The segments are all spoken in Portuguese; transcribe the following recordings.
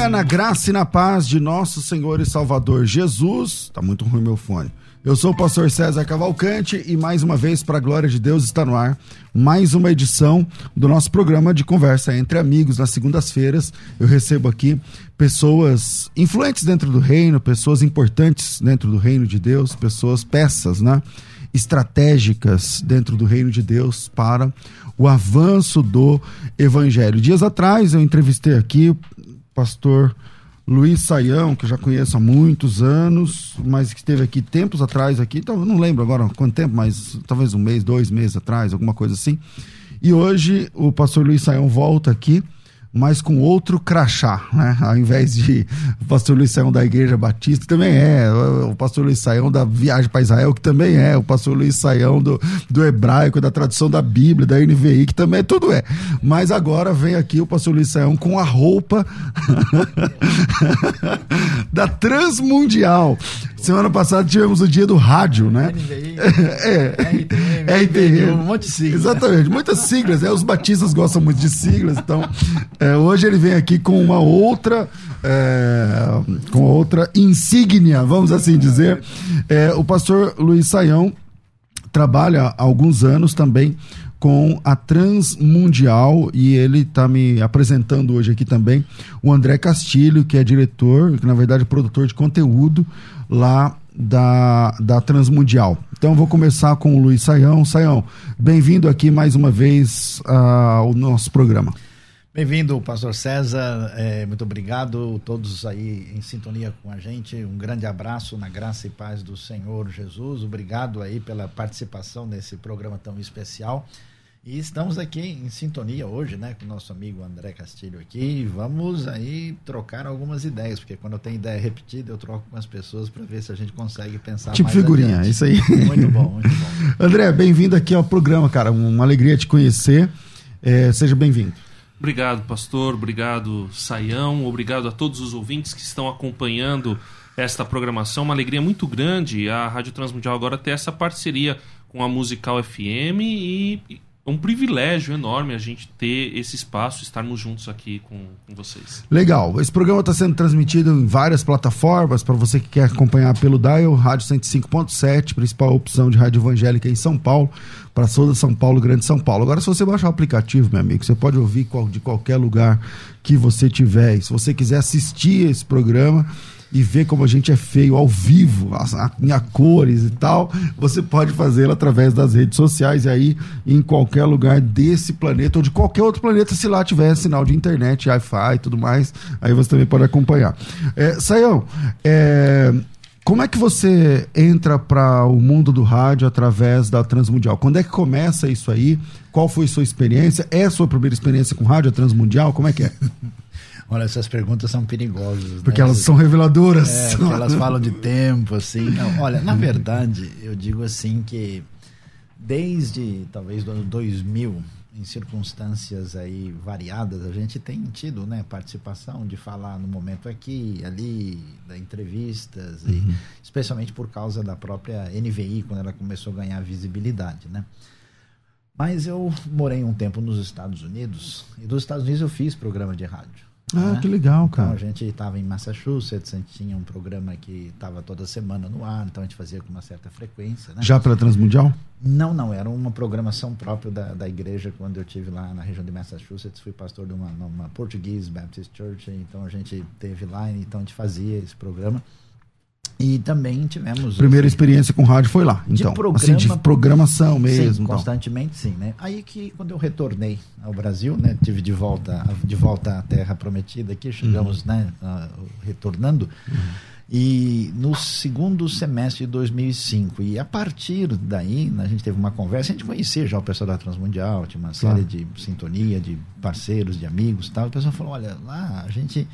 Dia na graça e na paz de nosso Senhor e Salvador Jesus. Tá muito ruim meu fone. Eu sou o pastor César Cavalcante e mais uma vez, para a glória de Deus, está no ar mais uma edição do nosso programa de conversa entre amigos. Nas segundas-feiras, eu recebo aqui pessoas influentes dentro do reino, pessoas importantes dentro do reino de Deus, pessoas, peças, né? Estratégicas dentro do reino de Deus para o avanço do evangelho. Dias atrás eu entrevistei aqui pastor Luiz Saião, que eu já conheço há muitos anos, mas que esteve aqui tempos atrás aqui, então, não lembro agora quanto tempo, mas talvez um mês, dois meses atrás, alguma coisa assim. E hoje o pastor Luiz Saião volta aqui mas com outro crachá, né? Ao invés de o pastor Luiz Saião da Igreja Batista, que também é, o pastor Luiz Saião da Viagem para Israel, que também é, o pastor Luiz Saião do, do hebraico, da tradução da Bíblia, da NVI, que também é, tudo é. Mas agora vem aqui o pastor Luiz Saião com a roupa da Transmundial. Semana passada tivemos o dia do rádio, né? NVI, é, RTM, um monte de siglas. Exatamente, muitas siglas. É, os batistas gostam muito de siglas, então é, hoje ele vem aqui com uma outra. É, com outra insígnia, vamos assim dizer. É, o pastor Luiz Saião trabalha há alguns anos também com a Transmundial e ele está me apresentando hoje aqui também o André Castilho, que é diretor, que na verdade é produtor de conteúdo lá da, da Transmundial. Então vou começar com o Luiz Saião. Saião, bem-vindo aqui mais uma vez ao nosso programa. Bem-vindo, pastor César. É, muito obrigado, todos aí em sintonia com a gente. Um grande abraço na graça e paz do Senhor Jesus. Obrigado aí pela participação nesse programa tão especial. E estamos aqui em sintonia hoje, né, com o nosso amigo André Castilho aqui. Vamos aí trocar algumas ideias, porque quando eu tenho ideia repetida, eu troco com as pessoas para ver se a gente consegue pensar tipo mais figurinha, adiante. isso aí. Muito bom, muito bom. André, bem-vindo aqui ao programa, cara. Uma alegria te conhecer. É, seja bem-vindo. Obrigado, pastor. Obrigado, Saião. Obrigado a todos os ouvintes que estão acompanhando esta programação. Uma alegria muito grande a Rádio Transmundial agora ter essa parceria com a Musical FM e é um privilégio enorme a gente ter esse espaço, estarmos juntos aqui com, com vocês. Legal. Esse programa está sendo transmitido em várias plataformas. Para você que quer acompanhar pelo Dial, Rádio 105.7, principal opção de rádio evangélica em São Paulo, para toda São Paulo, Grande São Paulo. Agora, se você baixar o aplicativo, meu amigo, você pode ouvir de qualquer lugar que você tiver. E se você quiser assistir esse programa e ver como a gente é feio ao vivo, em a cores e tal, você pode fazê-lo através das redes sociais e aí em qualquer lugar desse planeta ou de qualquer outro planeta, se lá tiver sinal de internet, Wi-Fi e tudo mais, aí você também pode acompanhar. É, Saião, é, como é que você entra para o mundo do rádio através da Transmundial? Quando é que começa isso aí? Qual foi sua experiência? É a sua primeira experiência com rádio, a Transmundial? Como é que é? Olha, essas perguntas são perigosas. Porque né? elas são reveladoras. É, porque elas falam de tempo, assim. Não, olha, na verdade, eu digo assim que desde talvez do ano 2000, em circunstâncias aí variadas, a gente tem tido, né, participação de falar no momento aqui, ali, da entrevistas, uhum. e, especialmente por causa da própria NVI, quando ela começou a ganhar visibilidade, né? Mas eu morei um tempo nos Estados Unidos, e dos Estados Unidos eu fiz programa de rádio. Ah, né? que legal, cara. Então, a gente estava em Massachusetts, a gente tinha um programa que estava toda semana no ar, então a gente fazia com uma certa frequência. Né? Já pela Transmundial? Não, não, era uma programação própria da, da igreja quando eu tive lá na região de Massachusetts, fui pastor de uma, uma Portuguese Baptist Church, então a gente teve lá, então a gente fazia esse programa. E também tivemos. Primeira assim, experiência com rádio foi lá, então. De, programa, assim, de programação mesmo. Sim, então. constantemente sim, né? Aí que quando eu retornei ao Brasil, né? Tive de volta, de volta à Terra Prometida aqui, chegamos, uhum. né? Uh, retornando. Uhum. E no segundo semestre de 2005. E a partir daí, a gente teve uma conversa, a gente conhecia já o pessoal da Transmundial, tinha uma série de sintonia, de parceiros, de amigos tal. E o pessoal falou: olha, lá a gente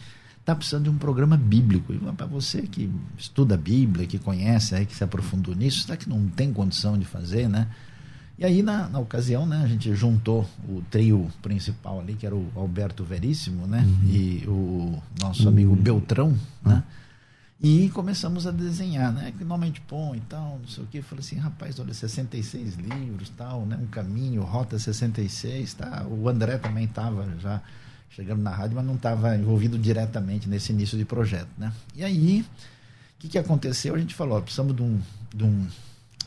está precisando de um programa bíblico. E para você que estuda a Bíblia, que conhece, aí, que se aprofundou nisso, será que não tem condição de fazer, né? E aí, na, na ocasião, né, a gente juntou o trio principal ali, que era o Alberto Veríssimo, né? Uhum. E o nosso uhum. amigo Beltrão, uhum. né? E começamos a desenhar, né? Que normalmente põe e tal, não sei o quê. Falei assim, rapaz, olha, 66 livros, tal, né? Um caminho, Rota 66, tá? O André também estava já chegando na rádio, mas não estava envolvido diretamente nesse início de projeto. Né? E aí, o que, que aconteceu? A gente falou, ó, precisamos de, um, de, um,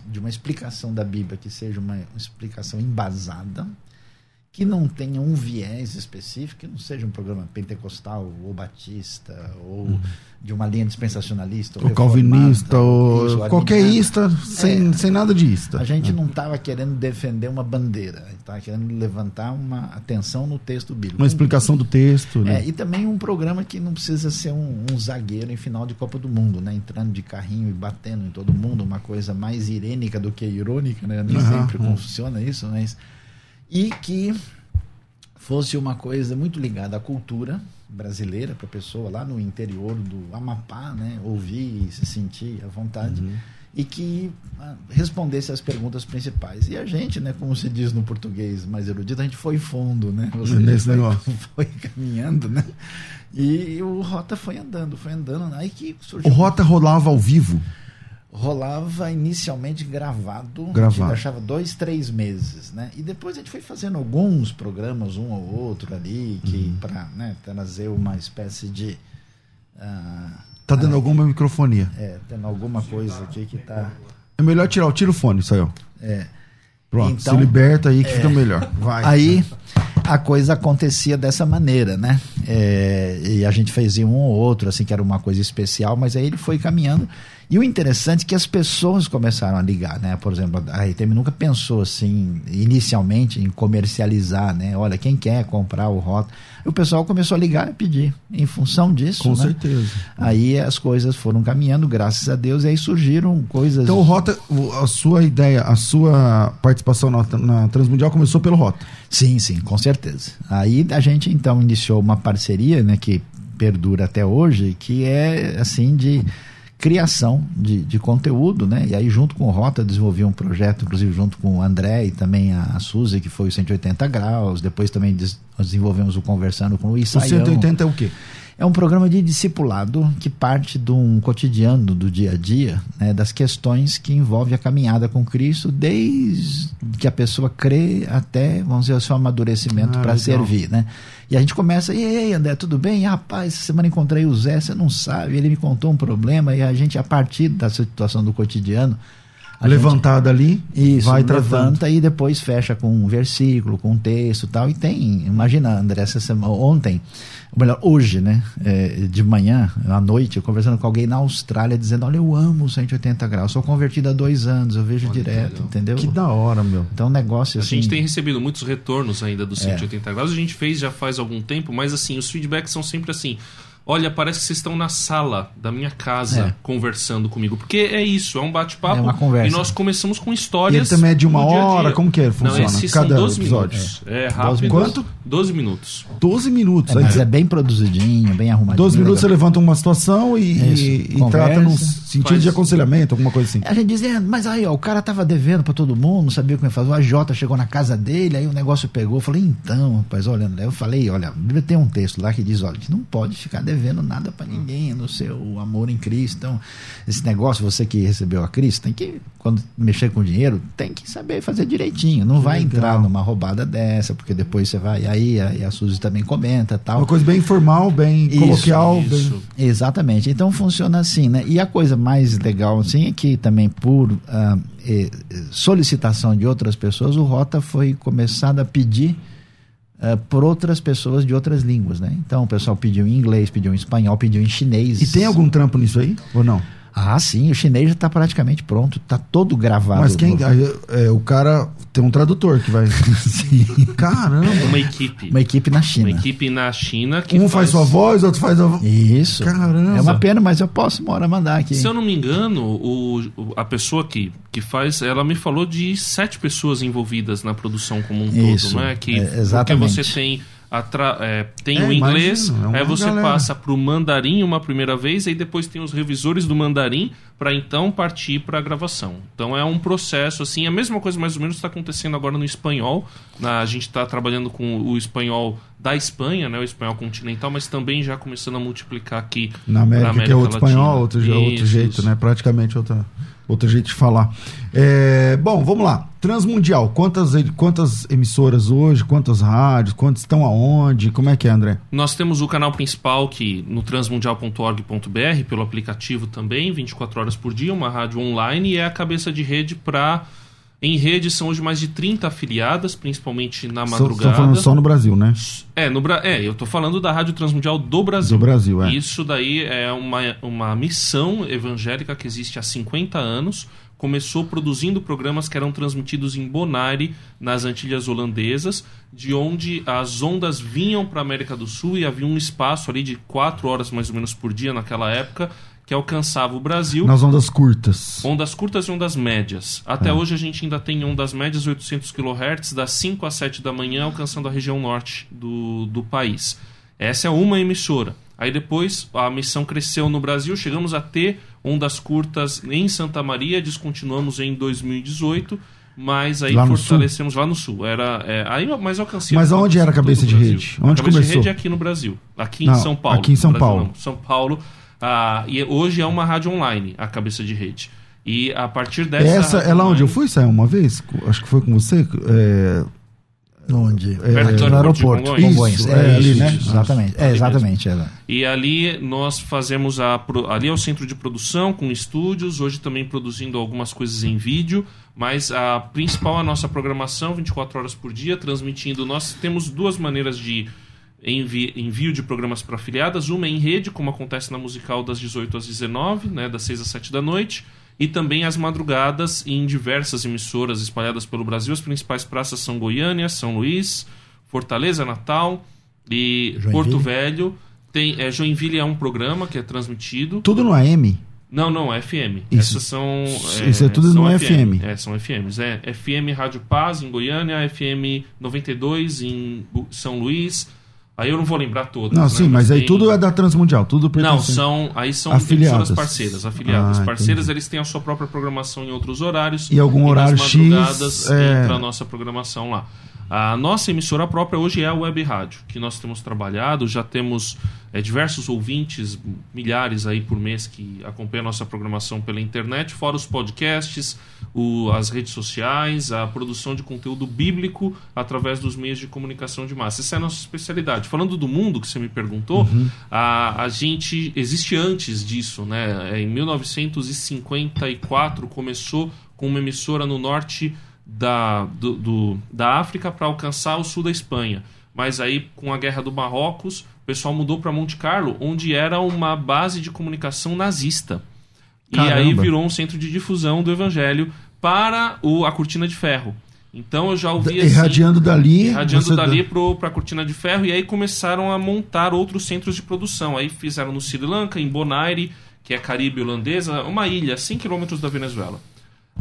de uma explicação da Bíblia que seja uma, uma explicação embasada, que não tenha um viés específico, que não seja um programa pentecostal ou batista ou uhum. de uma linha dispensacionalista ou, ou calvinista ou isso, qualquer ista sem, é, sem nada de ista. A gente não estava querendo defender uma bandeira, estava querendo levantar uma atenção no texto bíblico. Uma explicação do texto, né? É, e também um programa que não precisa ser um, um, zagueiro em final de Copa do Mundo, né? Entrando de carrinho e batendo em todo mundo, uma coisa mais irênica do que irônica, né? Nem uhum, sempre uhum. funciona isso, mas e que fosse uma coisa muito ligada à cultura brasileira para a pessoa lá no interior do Amapá, né, ouvir e se sentir à vontade uhum. e que ah, respondesse às perguntas principais. E a gente, né, como se diz no português mais erudito, a gente foi fundo, né? Seja, Nesse foi, foi caminhando, né? E o Rota foi andando, foi andando, aí que surgiu O Rota rolava ao vivo rolava inicialmente gravado, gravado. a gente achava dois, três meses, né? E depois a gente foi fazendo alguns programas, um ou outro ali, que uhum. para né, trazer uma espécie de uh, tá dando alguma microfonia? É, tendo alguma coisa aqui que tá. É melhor tirar o tiro fone, saiu. É. Pronto, então, se liberta aí que é, fica melhor. Vai. Aí a coisa acontecia dessa maneira, né? É, e a gente fazia um ou outro, assim, que era uma coisa especial, mas aí ele foi caminhando. E o interessante é que as pessoas começaram a ligar, né? Por exemplo, a RTM nunca pensou assim, inicialmente, em comercializar, né? Olha, quem quer comprar o Rota. E o pessoal começou a ligar e pedir, em função disso. Com né? certeza. Aí as coisas foram caminhando, graças a Deus, e aí surgiram coisas. Então, o Rota, a sua ideia, a sua participação na, na Transmundial começou pelo Rota? Sim, sim, com certeza. Aí a gente então iniciou uma parceria, né, que perdura até hoje, que é assim de criação de, de conteúdo, né? E aí junto com o Rota desenvolvi um projeto, inclusive junto com o André e também a, a Suzy, que foi o 180 graus. Depois também des, desenvolvemos o Conversando com o Isaião. O 180 é o quê? É um programa de discipulado que parte de um cotidiano do dia a dia, né, das questões que envolve a caminhada com Cristo, desde que a pessoa crê até, vamos dizer, o seu amadurecimento ah, para servir. Né? E a gente começa, e aí, André, tudo bem? Rapaz, essa semana encontrei o Zé, você não sabe, ele me contou um problema, e a gente, a partir da situação do cotidiano, levantada ali, isso, vai levanta tratando. e depois fecha com um versículo, com um texto tal. E tem, imagina, André, essa semana, ontem, ou melhor, hoje, né, é, de manhã, à noite, eu conversando com alguém na Austrália, dizendo: Olha, eu amo 180 graus, sou convertido há dois anos, eu vejo Olha, direto, entendeu? Que da hora, meu. Então, um negócio assim. A gente tem recebido muitos retornos ainda do 180 é. graus, a gente fez já faz algum tempo, mas assim, os feedbacks são sempre assim olha, parece que vocês estão na sala da minha casa é. conversando comigo. Porque é isso, é um bate-papo. É uma conversa. E nós começamos com histórias. E ele também é de uma hora? Dia -dia. Como que é? Funciona? Não, esses Cada são 12 episódio. minutos. É, é rápido. Quanto? 12 minutos. 12 minutos. É, mas é bem produzidinho, bem arrumadinho. 12 minutos legal. você levanta uma situação e, e, e trata num sentido faz... de aconselhamento, alguma coisa assim. A gente diz, é, mas aí, ó, o cara tava devendo para todo mundo, não sabia como ia fazer. O AJ chegou na casa dele, aí o negócio pegou. Eu falei, então, rapaz, olha, eu falei, olha, a Bíblia tem um texto lá que diz, olha, a gente não pode ficar devendo nada para ninguém ninguém no seu amor em Cristo. Então, esse negócio, você que recebeu a Cristo, tem que, quando mexer com dinheiro, tem que saber fazer direitinho. Não que vai legal. entrar numa roubada dessa, porque depois você vai. Aí a, a Suzy também comenta tal. Uma coisa bem informal, bem isso, coloquial. Isso. Bem... Exatamente. Então funciona assim, né? E a coisa mais legal, assim, é que também por. Uh, solicitação de outras pessoas, o Rota foi começado a pedir uh, por outras pessoas de outras línguas, né? Então o pessoal pediu em inglês, pediu em espanhol, pediu em chinês. E tem algum trampo nisso aí ou não? Ah, sim, o chinês já está praticamente pronto, está todo gravado. Mas quem. é, o cara tem um tradutor que vai. Sim. Caramba! Uma equipe. Uma equipe na China. Uma equipe na China que Um faz sua voz, outro faz a voz. Isso. Caramba. É uma pena, mas eu posso uma hora mandar aqui. Se eu não me engano, o, a pessoa que, que faz, ela me falou de sete pessoas envolvidas na produção como um Isso, todo, não é? Que, é, exatamente. Porque você tem, é, tem É, o inglês, imagino, é aí você galera. passa para o mandarim uma primeira vez, aí depois tem os revisores do mandarim para então partir para a gravação. Então é um processo assim, a mesma coisa mais ou menos está acontecendo agora no espanhol. Na- a gente está trabalhando com o espanhol da Espanha, né, o espanhol continental, mas também já começando a multiplicar aqui Na América, que é outro Latina. espanhol, outro, outro jeito, né? Praticamente outra, outro jeito de falar. É, bom, vamos lá. Transmundial, quantas, quantas emissoras hoje, quantas rádios, quantas estão aonde? Como é que é, André? Nós temos o canal principal que no transmundial.org.br, pelo aplicativo também, 24 horas por dia, uma rádio online e é a cabeça de rede para em rede são hoje mais de 30 afiliadas, principalmente na madrugada. Estão falando só no Brasil, né? É, no é, eu tô falando da Rádio Transmundial do Brasil. Do Brasil, é. Isso daí é uma, uma missão evangélica que existe há 50 anos. Começou produzindo programas que eram transmitidos em Bonaire, nas Antilhas Holandesas, de onde as ondas vinham para a América do Sul e havia um espaço ali de 4 horas mais ou menos por dia naquela época que alcançava o Brasil. Nas ondas curtas. Ondas curtas e ondas médias. Até hoje a gente ainda tem ondas médias 800 kHz, das 5 às 7 da manhã, alcançando a região norte do, do país. Essa é uma emissora. Aí depois a missão cresceu no Brasil, chegamos a ter ondas curtas em Santa Maria, descontinuamos em 2018, mas aí Lá fortalecemos lá no sul. Era, é, aí, mas alcancei. Mas aonde era a cabeça de rede? A Onde cabeça de começou? rede é aqui no Brasil, aqui em Não, São Paulo. aqui em São Brasil, Paulo. não. São Paulo. Ah, e hoje é uma rádio online, a cabeça de rede. E a partir dessa. Essa rádio é lá onde eu fui, saiu uma vez? Acho que foi com você. É, Onde? Perto do no aeroporto de Congonhas. Isso, É, é, ali, isso, né? isso. Exatamente. É, Ali exatamente. é lá. E ali nós fazemos a. pro- Ali é o centro de produção com estúdios, hoje também produzindo algumas coisas em vídeo, mas a principal é a nossa programação, 24 horas por dia, transmitindo. Nós temos duas maneiras de envi- envio de programas para afiliadas: uma é em rede, como acontece na musical das 18 às 19, né, das 6 às 7 da noite. E também às madrugadas em diversas emissoras espalhadas pelo Brasil. As principais praças são Goiânia, São Luís, Fortaleza, Natal e Joinville. Porto Velho. Tem, é, Joinville é um programa que é transmitido. tudo no AM. Não, não, é FM. Isso. Essas são. Isso é tudo no FM. É, são FMs. É FM Rádio Paz em Goiânia, FM 92 em São Luís. Aí eu não vou lembrar todas. Não, né, sim, mas aí tem- tudo é da Transmundial, tudo Não, são, aí são Afiliadas. emissoras parceiras, afiliadas. Ah, parceiras, entendi. eles têm a sua própria programação em outros horários. E algum nas horário X, madrugadas é. entra a nossa programação lá. A nossa emissora própria hoje é a Web Rádio, que nós temos trabalhado, já temos é, diversos ouvintes, milhares aí por mês que acompanham a nossa programação pela internet, fora os podcasts, o- as redes sociais, a produção de conteúdo bíblico através dos meios de comunicação de massa. Essa é a nossa especialidade. Falando do mundo que você me perguntou, a, a gente existe antes disso, né? É, Em 1954 começou com uma emissora no norte da, do, do- da África para alcançar o sul da Espanha. Mas aí, com a guerra do Marrocos, o pessoal mudou para Monte Carlo, onde era uma base de comunicação nazista. E Caramba. aí virou um centro de difusão do evangelho para o, a cortina de ferro. Então eu já ouvi assim, Irradiando dali. irradiando dali dá- para a cortina de ferro e aí começaram a montar outros centros de produção. Aí fizeram no Sri Lanka, em Bonaire, que é Caribe holandesa, uma ilha a 100 quilômetros da Venezuela.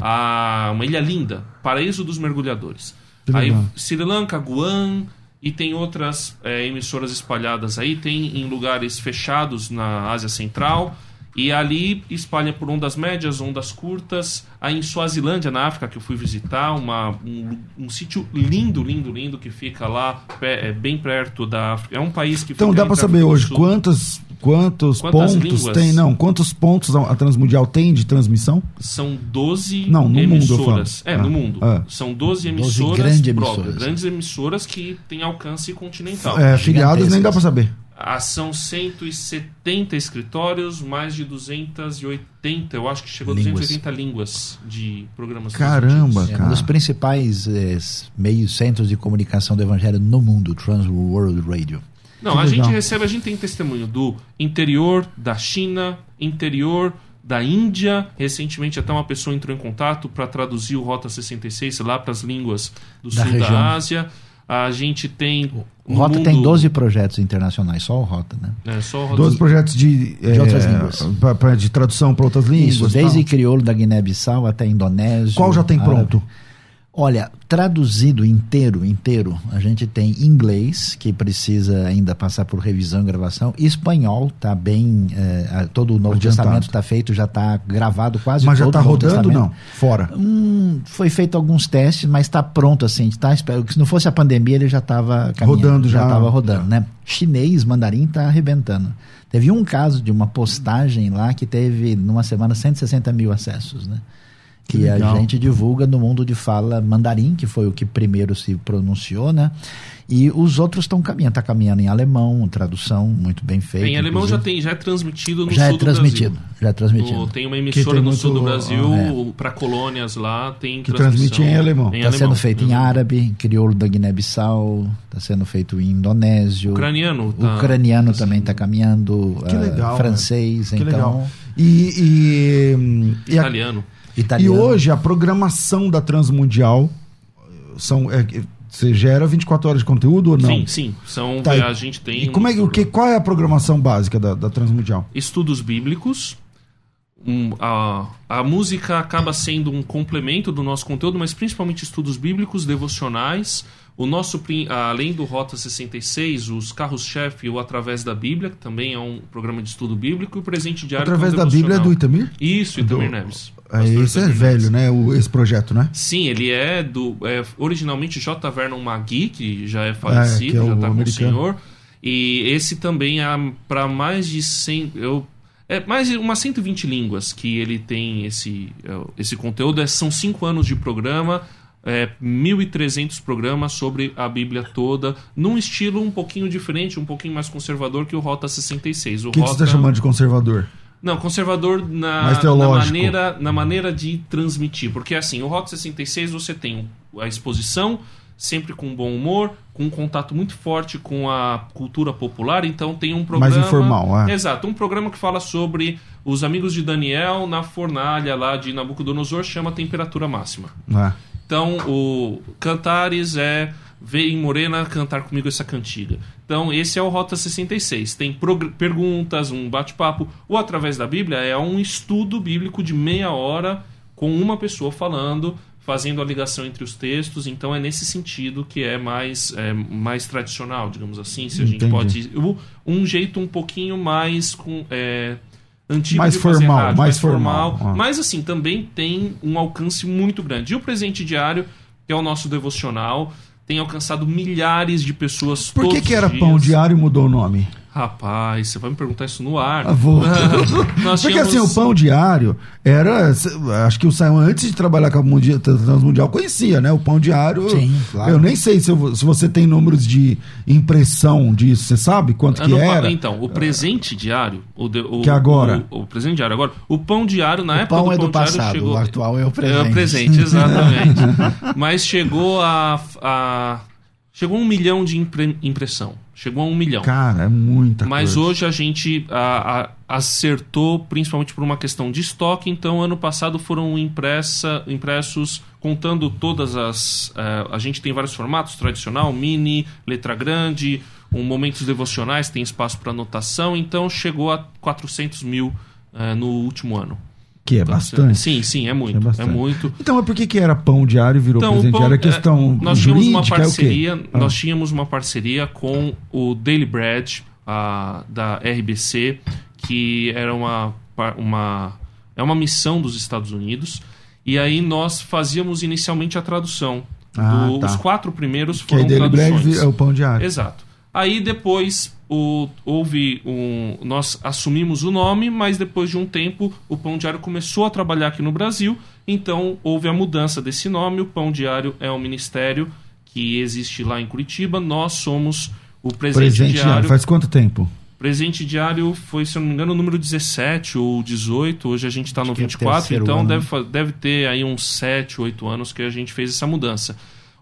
Ah, uma ilha linda, paraíso dos mergulhadores. Aí. Sri Lanka, Guam e tem outras eh, emissoras espalhadas aí, tem em lugares fechados na Ásia Central. E ali espalha por ondas médias, ondas curtas. Aí em Suazilândia, na África, que eu fui visitar, uma, um, um sítio lindo, lindo, lindo, que fica lá pé- é, bem perto da África. É um país que Então fica dá para saber hoje Sul. quantos, quantos Quantas pontos línguas? tem? Não, quantos pontos a Transmundial tem de transmissão? São 12 Não, no mundo eu emissoras. falo. É, Ah, no mundo. ah. São 12 12 emissoras grandes próprias. emissoras. Grandes emissoras que têm alcance continental. É, filiados nem dá para saber. Ah, são 170 escritórios, mais de 280, eu acho que chegou a Línguas. 280 línguas de programas Caramba, transmitidos. É um cara. dos principais eh, meios centros de comunicação do evangelho no mundo, Trans World Radio. Não, Que a legal. gente recebe, a gente tem testemunho do interior da China, interior da Índia. Recentemente, até uma pessoa entrou em contato para traduzir o Rota 66 lá para as línguas do Da sul região. da Ásia. A gente tem. O Rota mundo- tem 12 projetos internacionais, só o Rota, né? É, só o Rota 12 projetos de, é, outras línguas. pra- pra- de tradução para outras línguas. Isso, desde tal. crioulo da Guiné-Bissau até indonésio. Qual já tem árabe. pronto? Olha, traduzido inteiro, inteiro, a gente tem inglês, que precisa ainda passar por revisão e gravação. Espanhol, tá bem. a- todo o Novo Adiantado. Testamento está feito, já está gravado quase Mas já tá Novo rodando, não? Fora. Hum, foi feito alguns testes, mas está pronto assim. Tá, espero que se não fosse a pandemia, ele já estava Rodando já. Já estava rodando, né? Chinês, mandarim está arrebentando. Teve um caso de uma postagem lá que teve, numa semana, 160 mil acessos, né? Que Que, a gente divulga no mundo de fala mandarim, que foi o que primeiro se pronunciou, né? E os outros estão caminhando, está caminhando em alemão, tradução muito bem feita. Em alemão já, tem, já é transmitido no já sul é do transmitido, Brasil. já é transmitido. No- tem uma emissora tem no sul do muito- Brasil, é. para colônias lá, tem Que transmite em alemão. Em Está sendo feito em Uhum. árabe, em crioulo da Guiné-Bissau, está sendo feito em indonésio. Ucraniano. tá- ucraniano tá também está caminhando. Que ah, legal, francês, Que então. legal. E, e, e, a- Italiano. e hoje a programação da Transmundial são, é, você gera 24 horas de conteúdo ou não? Sim, sim. São, Tá, e- a gente tem. E como é, que- o que, qual é a programação básica da, da Transmundial? estudos bíblicos. Um, a, a música acaba sendo um complemento do nosso conteúdo, mas principalmente estudos bíblicos, devocionais. O nosso, além do Rota 66, os carros-chefe ou Através da Bíblia, que também é um programa de estudo bíblico, e o Presente Diário. que é um Através da Bíblia é do. Itamir? Isso, Itamir Do- Neves. É, esse é velho, né? O, esse projeto, né? Sim, ele é do. É, originalmente J. Vernon McGee, que já é falecido, que é o já está com o americano. senhor. E esse também é para mais de 100. Eu, é mais de umas 120 línguas que ele tem esse, é, esse conteúdo. É, são cinco anos de programa. É, 1.300 programas sobre a Bíblia toda, num estilo um pouquinho diferente, um pouquinho mais conservador que o Rota 66. O O que, que você Rota... está chamando de conservador? Não, conservador na, na, maneira, na maneira de transmitir. Porque assim, o Rota 66 você tem a exposição, sempre com bom humor, com um contato muito forte com a cultura popular, então tem um programa. Mais informal, é. Exato, um programa que fala sobre os amigos de Daniel na fornalha lá de Nabucodonosor, chama Temperatura Máxima. É. Então, o Cantares é Vem Morena cantar comigo essa cantiga. Então, esse é o Rota 66. Tem perguntas, um bate-papo. Ou através da Bíblia é um estudo bíblico de meia hora com uma pessoa falando, fazendo a ligação entre os textos. Então, é nesse sentido que é mais, é, mais tradicional, digamos assim, se a gente Entendi. pode. o- Um jeito um pouquinho mais com. é, antigo Mais formal, rádio, mais formal. Ah. mas assim, também tem um alcance muito grande. E o presente diário, que é o nosso devocional, tem alcançado milhares de pessoas Por que, que era dias. pão diário e mudou o nome? Rapaz, você vai me perguntar isso no ar. Ah, vou. Nós Porque tínhamos- assim, o pão diário era. Acho que o Simon, antes de trabalhar com a Mundi- Transmundial, conhecia, né? O pão diário. Sim, claro. Eu nem sei se, eu- se você tem números de impressão disso. Você sabe quanto que pa- era? Então, o presente diário. O de- o- Que agora? O, o presente diário agora. O pão diário, na O época pão do é pão do diário passado, chegou. o atual é o presente. É o presente, exatamente. Mas chegou a, a. Chegou a um milhão de impre- impressão. Chegou a um milhão. Cara, é muita Mas coisa. hoje a gente a- a- acertou, principalmente por uma questão de estoque. Então, ano passado foram impressa, impressos, contando todas as. eh, a gente tem vários formatos: tradicional, mini, letra grande, um momentos devocionais, tem espaço para anotação. Então, chegou a 400 mil eh, no último ano. Que é bastante. Sim, sim, é muito. É É, muito. Então, mas por que, que era pão diário e virou Então, presente pão- diário? É é, questão nós tínhamos uma é parceria, Ah. nós tínhamos uma parceria com o Daily Bread a- da RBC, que era uma, uma é uma missão dos Estados Unidos. E aí nós fazíamos inicialmente a tradução. Ah, Do- tá. Os quatro primeiros Que foram dele breve traduções. é o pão diário. Exato. Aí depois o, houve um. Nós assumimos o nome, mas depois de um tempo o Pão Diário começou a trabalhar aqui no Brasil. Então houve a mudança desse nome. O Pão Diário é um ministério que existe lá em Curitiba. Nós somos o presente, Presente diário. diário. Faz quanto tempo? Presente diário foi, se eu não me engano, o número 17 ou 18. Hoje a gente está no que é 24, terceiro então ano, deve, né? fa- deve ter aí uns 7, 8 anos que a gente fez essa mudança.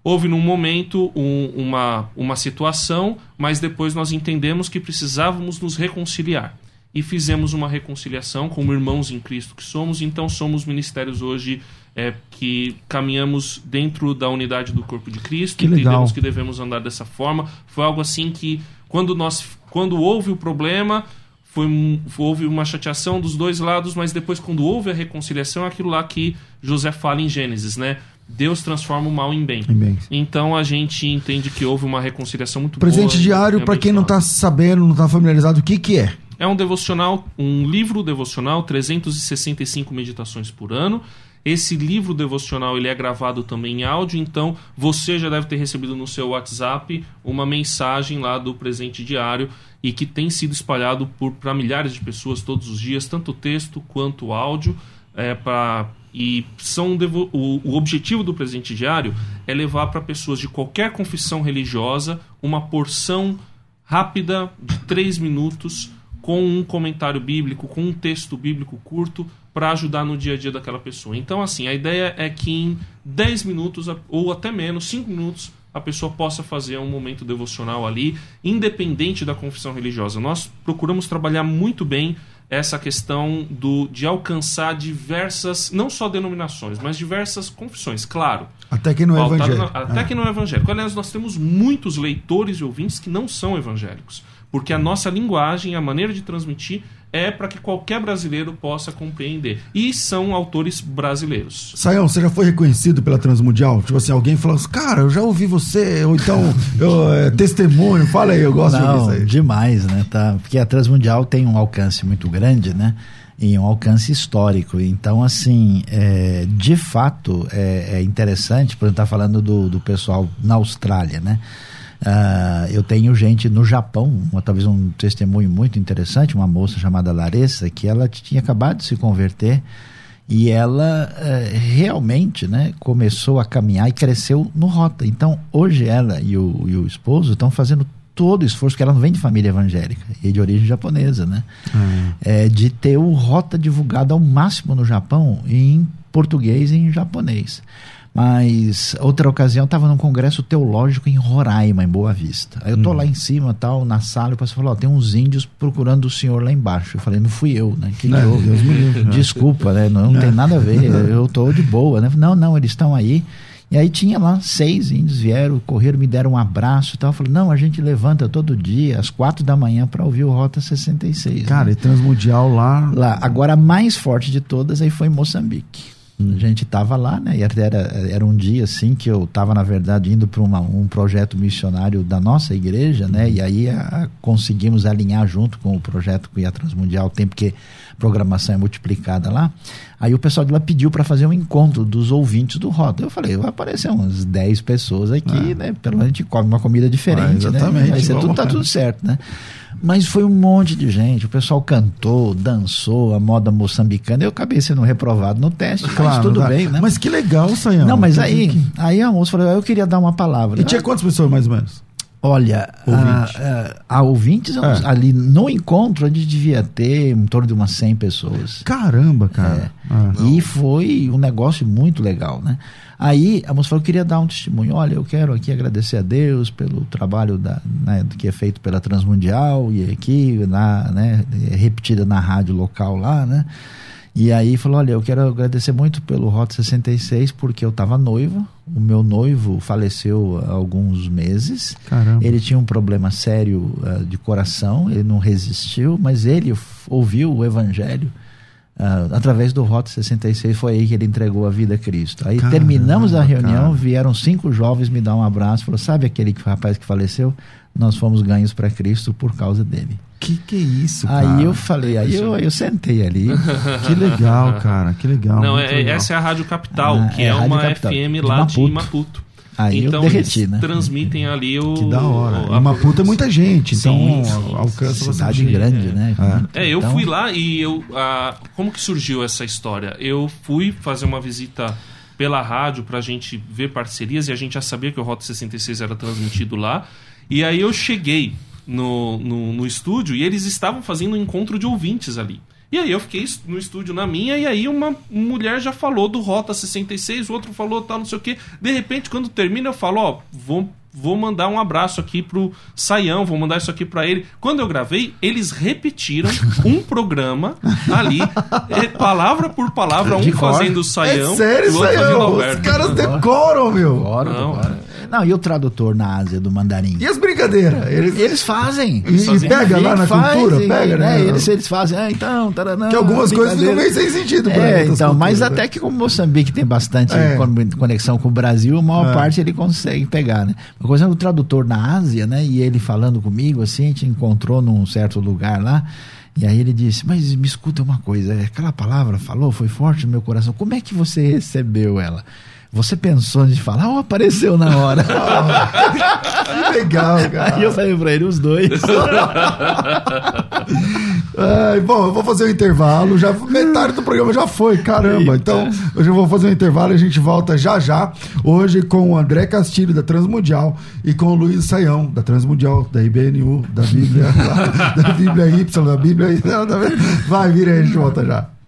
Houve num momento um- uma, uma situação, mas depois nós entendemos que precisávamos nos reconciliar. e fizemos uma reconciliação como irmãos em Cristo que somos. Então somos ministérios hoje é, que caminhamos dentro da unidade do corpo de Cristo, Que legal. entendemos que devemos andar dessa forma. Foi algo assim que quando nós quando houve o problema foi houve uma chateação dos dois lados, mas depois quando houve a reconciliação, é aquilo lá que José fala em Gênesis, né? Deus transforma o mal em bem. Em bem. Então a gente entende que houve uma reconciliação muito Presente boa. diário, para quem não abençoado. tá sabendo, não tá familiarizado, o que que é? É um devocional, um livro devocional, 365 meditações por ano. Esse livro devocional ele é gravado também em áudio, então você já deve ter recebido no seu WhatsApp uma mensagem lá do presente diário e que tem sido espalhado para milhares de pessoas todos os dias, tanto texto quanto áudio. É, pra, e são devo- o, o objetivo do presente diário é levar para pessoas de qualquer confissão religiosa uma porção rápida de três minutos com um comentário bíblico, com um texto bíblico curto para ajudar no dia a dia daquela pessoa. Então, assim, a ideia é que em 10 minutos ou até menos, 5 minutos, a pessoa possa fazer um momento devocional ali, independente da confissão religiosa. Nós procuramos trabalhar muito bem essa questão do, de alcançar diversas, não só denominações, mas diversas confissões, claro. Até quem não é evangélico. na- até Ah. que não é evangélico. Aliás, nós temos muitos leitores e ouvintes que não são evangélicos. Porque a nossa linguagem, a maneira de transmitir, é para que qualquer brasileiro possa compreender. E são autores brasileiros. Saião, você já foi reconhecido pela Transmundial? Tipo assim, alguém falou assim, cara, eu já ouvi você, ou então, eu, é, testemunho, fala aí, eu gosto de Não, ouvir isso aí. demais, né? Tá? Porque a Transmundial tem um alcance muito grande, né? E um alcance histórico. Então, assim, é, de fato, é, é interessante, por exemplo, estar falando do, do pessoal na Austrália, né? Ah, eu tenho gente no Japão, uma, talvez um testemunho muito interessante, uma moça chamada Larissa, que ela tinha acabado de se converter e ela eh, realmente né, começou a caminhar e cresceu no Rota. Então, hoje ela e o, e o esposo estão fazendo todo o esforço, porque ela não vem de família evangélica, e de origem japonesa, né? É, de ter o Rota divulgado ao máximo no Japão em português e em japonês. Mas outra ocasião estava num congresso teológico em Roraima, em Boa Vista. Aí eu tô lá em cima, tal, na sala, e o pastor falou: ó, tem uns índios procurando o senhor lá embaixo. Eu falei: não fui eu, né? Que que É, houve? Deus me livre, né? Desculpa, né? Não, não tem nada a ver. Eu tô de boa, né? Não, não, eles estão aí. E aí tinha lá seis índios vieram, correram, me deram um abraço e tal. Eu falei: não, a gente levanta todo dia às quatro da manhã para ouvir o Rota 66. né? Cara, e Transmundial lá. lá. Agora, a mais forte de todas aí foi em Moçambique. A gente estava lá, né? E era, era um dia assim que eu estava, na verdade, indo para um projeto missionário da nossa igreja, né? E aí a- conseguimos alinhar junto com o projeto com a Transmundial, tem porque programação é multiplicada lá. Aí o pessoal de lá pediu para fazer um encontro dos ouvintes do Rota. Eu falei, vai aparecer umas 10 pessoas aqui, né? Pelo menos a gente come uma comida diferente, Ah, né? exatamente, Vai ser tudo, tá tudo certo, né? Mas foi um monte de gente. O pessoal cantou, dançou, a moda moçambicana. Eu acabei sendo reprovado no teste, mas tudo tá. bem, né? Mas que legal, Saião. não, mas aí, aí a moça falou: eu queria dar uma palavra. E tinha quantas pessoas mais ou menos? Olha, Ouvinte. a, a, a ouvintes, É. ali no encontro, a gente devia ter em torno de umas 100 pessoas. Caramba, cara. Ah. E foi um negócio muito legal, né? Aí a moça falou, eu queria dar um testemunho. Olha, eu quero aqui agradecer a Deus pelo trabalho da, né, que é feito pela Transmundial e aqui, na, né, é repetida na rádio local lá, né? E aí falou, olha, eu quero agradecer muito pelo Rota 66 porque eu estava noiva, o meu noivo faleceu há alguns meses. Caramba. Ele tinha um problema sério ah, de coração, ele não resistiu, mas ele ouviu o evangelho ah, através do Rota 66, foi aí que ele entregou a vida a Cristo. Aí Caramba, terminamos a reunião, cara. vieram cinco jovens me dar um abraço, falou: "Sabe aquele que- rapaz que faleceu? Nós fomos ganhos para Cristo por causa dele". Que que é isso, cara? Aí eu falei, aí eu, eu sentei ali. Que legal, cara. Que legal. Não, é- legal. essa é a Rádio Capital, Ah, que é é, uma Capital, FM de lá de Maputo. Maputo. Aí eu então derreti, eles né? transmitem ali o. Que da hora. a E Maputo é muita gente, então Sim, alcança bastante Cidade gente. grande, né? É, eu Então, fui lá e eu. ah, como que surgiu essa história? Eu fui fazer uma visita pela rádio pra gente ver parcerias e a gente já sabia que o Rota 66 era transmitido lá. E aí eu cheguei no, no, no estúdio e eles estavam fazendo um encontro de ouvintes ali. E aí eu fiquei no estúdio na minha, e aí uma mulher já falou do Rota 66, o outro falou tal, não sei o que. De repente, quando termina, eu falo, ó, vou vou mandar um abraço aqui pro Saião, vou mandar isso aqui para ele. Quando eu gravei, eles repetiram um programa ali, é, palavra por palavra, um fazendo o Saião. É sério, Saião? Os caras decoram, meu. Decoram, decoram. Não, e o tradutor na Ásia do mandarim? E as brincadeiras? Eles, eles fazem. E, eles fazem. pega lá na faz, cultura? Pega, né? É, eles, eles fazem, ah, então, taranã, Que algumas coisas ficam meio sem sentido. É, então, mas né? até que como Moçambique tem bastante é. conexão com o Brasil, a maior é. parte ele consegue pegar, né? Uma coisa é o tradutor na Ásia, né? E ele falando comigo, assim, a gente encontrou num certo lugar lá, e aí ele disse, mas me escuta uma coisa, aquela palavra falou, foi forte no meu coração, como é que você recebeu ela? Você pensou de falar ou apareceu na hora? que legal, cara. Aí eu falei pra ele, os dois. Bom, eu vou fazer um intervalo. Já, metade do programa já foi, caramba. Eita. Então, hoje eu vou fazer um intervalo e a gente volta já já. Hoje com o André Castilho, da Transmundial, e com o Luiz Saião, da Transmundial, da IBNU, da Bíblia, da Bíblia Y, da Bíblia. Vai, vira aí, a gente volta já.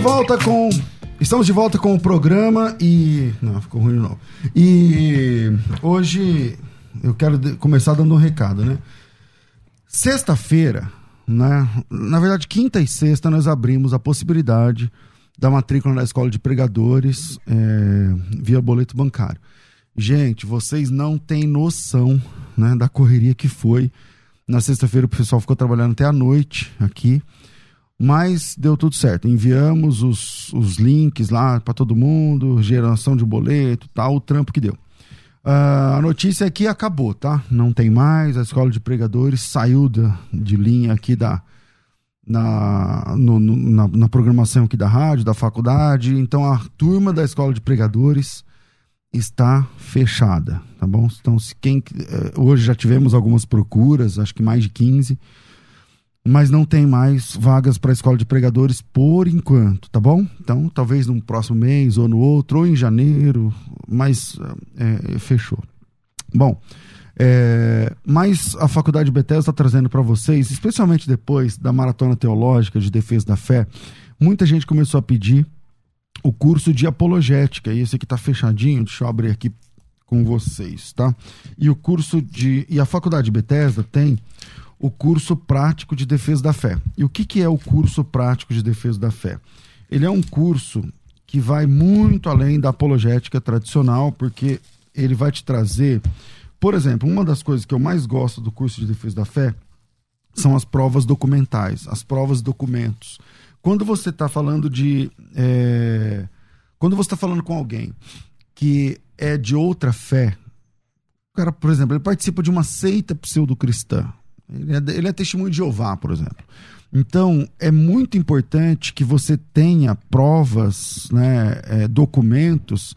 Volta com. Estamos de volta com o programa e. Não, ficou ruim não. E hoje eu quero começar dando um recado, né? Sexta-feira, né? Na verdade, quinta e sexta, nós abrimos a possibilidade da matrícula na escola de pregadores é, via boleto bancário. Gente, vocês não têm noção né, da correria que foi. Na sexta-feira o pessoal ficou trabalhando até a noite aqui. Mas deu tudo certo. Enviamos os, os links lá para todo mundo, geração de boleto, tal, o trampo que deu. Uh, a notícia é que acabou, tá? Não tem mais. A escola de pregadores saiu da, de linha aqui da, na, no, no, na, na, programação aqui da rádio, da faculdade. Então a turma da escola de pregadores está fechada, tá bom? Então, se quem. Eh, hoje já tivemos algumas procuras, acho que mais de 15 mas não tem mais vagas para a escola de pregadores por enquanto, tá bom? Então, talvez no próximo mês ou no outro, ou em janeiro, mas é, fechou. Bom, é, mas a Faculdade Bethesda está trazendo para vocês, especialmente depois da Maratona Teológica de Defesa da Fé, muita gente começou a pedir o curso de apologética, e esse aqui está fechadinho, deixa eu abrir aqui com vocês, tá? E o curso de. E a Faculdade Bethesda tem o curso prático de defesa da fé. E o que, que é o curso prático de defesa da fé? Ele é um curso que vai muito além da apologética tradicional, porque ele vai te trazer, por exemplo, uma das coisas que eu mais gosto do curso de defesa da fé são as provas documentais, as provas documentos. Quando você está falando de. É... Quando você está falando com alguém que é de outra fé, o cara, por exemplo, ele participa de uma seita pseudo-cristã, ele é, ele é testemunho de Jeová, por exemplo. Então, é muito importante que você tenha provas, né, é, documentos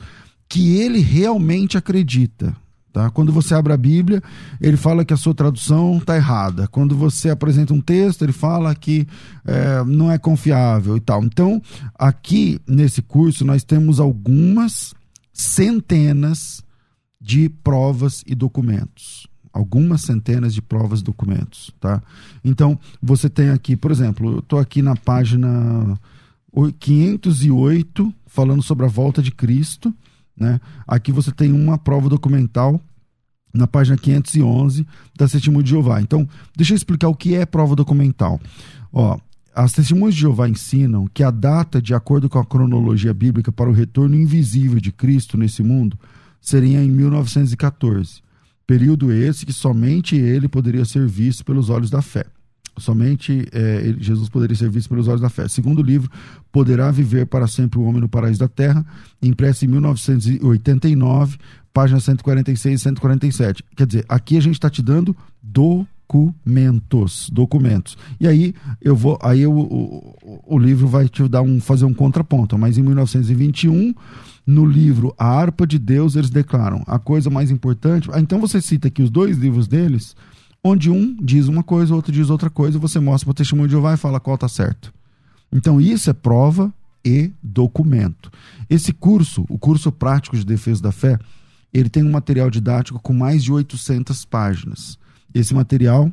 que ele realmente acredita. Tá? Quando você abre a Bíblia, ele fala que a sua tradução está errada. Quando você apresenta um texto, ele fala que é, não é confiável e tal. Então, aqui nesse curso, nós temos algumas centenas de provas e documentos algumas centenas de provas e documentos, tá? Então, você tem aqui, por exemplo, eu estou aqui na página 508, falando sobre a volta de Cristo, Né? Aqui você tem uma prova documental na página 511 da Testemunho de Jeová. Então, deixa eu explicar o que é prova documental. Ó, as testemunhas de Jeová ensinam que a data, de acordo com a cronologia bíblica, para o retorno invisível de Cristo nesse mundo seria em 1914. Período esse que somente ele poderia ser visto pelos olhos da fé. Somente é, ele, Jesus poderia ser visto pelos olhos da fé. Segundo livro, Poderá Viver para Sempre o Homem no Paraíso da Terra, impresso em 1989, páginas 146 e 147. Quer dizer, aqui a gente está te dando documentos, documentos. E aí eu vou, aí o, o, livro vai te dar um fazer um contraponto. Mas em 1921 no livro A Harpa de Deus, eles declaram a coisa mais importante. Ah, então você cita aqui os dois livros deles, onde um diz uma coisa, outro diz outra coisa, você mostra para o testemunho de Jeová e fala qual está certo. Então isso é prova e documento. Esse curso, o curso prático de defesa da fé, ele tem um material didático com mais de 800 páginas. Esse material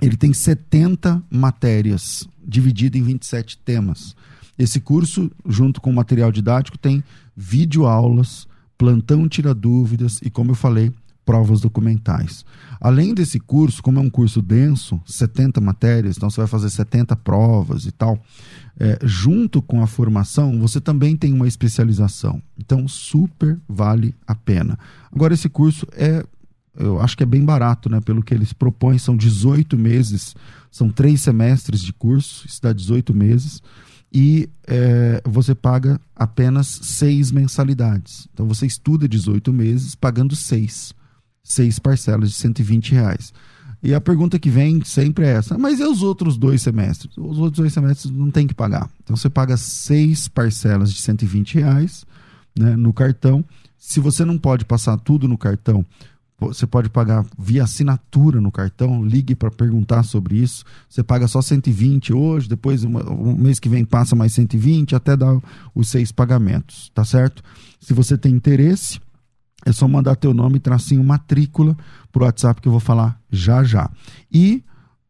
ele tem 70 matérias, dividido em 27 temas. Esse curso, junto com o material didático, tem videoaulas, plantão tira dúvidas e, como eu falei, provas documentais. Além desse curso, como é um curso denso, 70 matérias, então você vai fazer 70 provas e tal, é, junto com a formação, você também tem uma especialização. Então, super vale a pena. Agora, esse curso é, eu acho que é bem barato, né? Pelo que eles propõem, são 18 meses, são três semestres de curso, isso dá 18 meses e é, você paga apenas seis mensalidades. Então você estuda 18 meses pagando seis, seis parcelas de 120 reais. E a pergunta que vem sempre é essa: mas e os outros dois semestres? Os outros dois semestres não tem que pagar. Então você paga seis parcelas de 120 reais né, no cartão. Se você não pode passar tudo no cartão, você pode pagar via assinatura no cartão, ligue para perguntar sobre isso. Você paga só 120 hoje, depois o mês que vem passa mais 120 até dar os seis pagamentos, tá certo? Se você tem interesse, é só mandar teu nome e tracinho matrícula para o WhatsApp que eu vou falar já já. E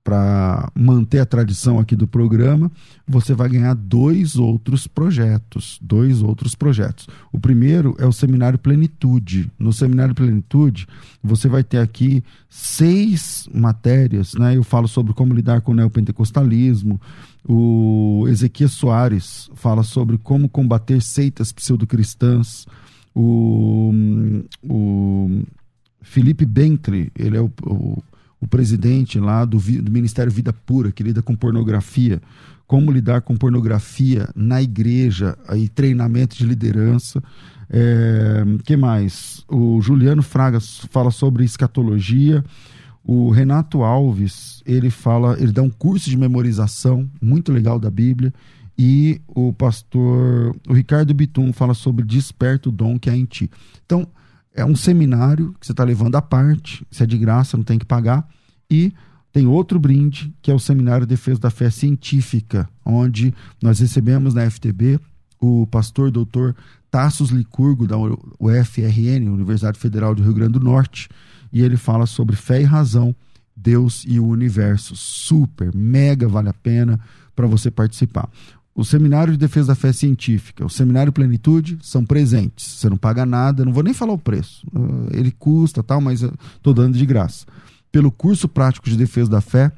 para manter a tradição aqui do programa, você vai ganhar dois outros projetos, dois outros projetos. O primeiro é o Seminário Plenitude. No Seminário Plenitude, você vai ter aqui seis matérias, né? Eu falo sobre como lidar com o neopentecostalismo. O Ezequiel Soares fala sobre como combater seitas pseudocristãs. O, o Felipe Bentley, ele é o, o o presidente lá do, do Ministério Vida Pura, que lida com pornografia, como lidar com pornografia na igreja, aí treinamento de liderança. É, que mais? O Juliano Fragas fala sobre escatologia. O Renato Alves, ele fala, ele dá um curso de memorização muito legal da Bíblia. E o pastor, o Ricardo Bitum fala sobre desperta o dom que há em ti. Então, é um seminário que você está levando à parte, isso é de graça, não tem que pagar. E tem outro brinde, que é o Seminário de Defesa da Fé Científica, onde nós recebemos na FTB o pastor doutor Tassos Licurgo, da UFRN, Universidade Federal do Rio Grande do Norte, e ele fala sobre fé e razão, Deus e o universo. Super, mega vale a pena para você participar. O Seminário de Defesa da Fé Científica, o Seminário Plenitude são presentes. Você não paga nada, não vou nem falar o preço. Uh, ele custa tal, mas estou dando de graça. Pelo curso prático de defesa da fé,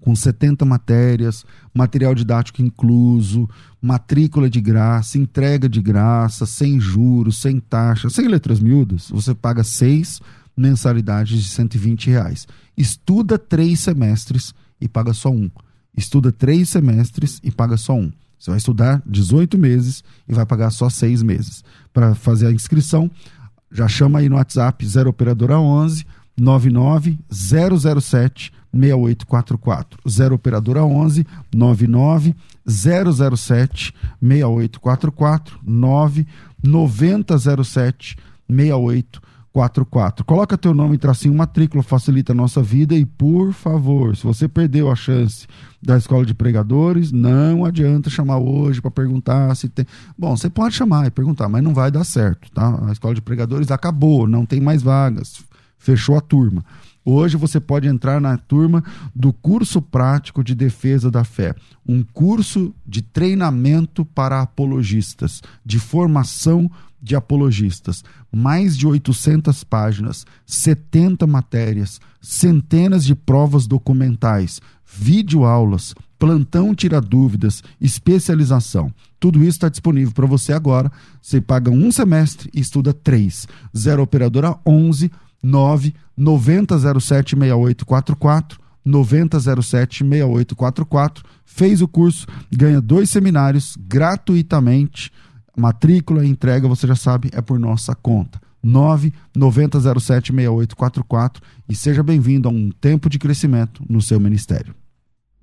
com 70 matérias, material didático incluso, matrícula de graça, entrega de graça, sem juros, sem taxa, sem letras miúdas, você paga seis mensalidades de 120 reais. Estuda três semestres e paga só um. Estuda três semestres e paga só um. Você vai estudar 18 meses e vai pagar só seis meses. Para fazer a inscrição, já chama aí no WhatsApp 0 operadora 11 99 007 6844. 0 operadora 11 99 007 6844 9 9007 6844. 44. Coloca teu nome e tracinho matrícula, facilita a nossa vida e, por favor, se você perdeu a chance da escola de pregadores, não adianta chamar hoje para perguntar se tem. Bom, você pode chamar e perguntar, mas não vai dar certo, tá? A escola de pregadores acabou, não tem mais vagas, fechou a turma. Hoje você pode entrar na turma do curso prático de defesa da fé, um curso de treinamento para apologistas, de formação de apologistas, mais de 800 páginas, 70 matérias, centenas de provas documentais, videoaulas, plantão tira dúvidas, especialização. Tudo isso está disponível para você agora. Você paga um semestre e estuda três. Zero Operadora 11 9 9007 6844 9007 6844. Fez o curso, ganha dois seminários gratuitamente. Matrícula e entrega, você já sabe, é por nossa conta. 99007 6844 e seja bem-vindo a um tempo de crescimento no seu ministério.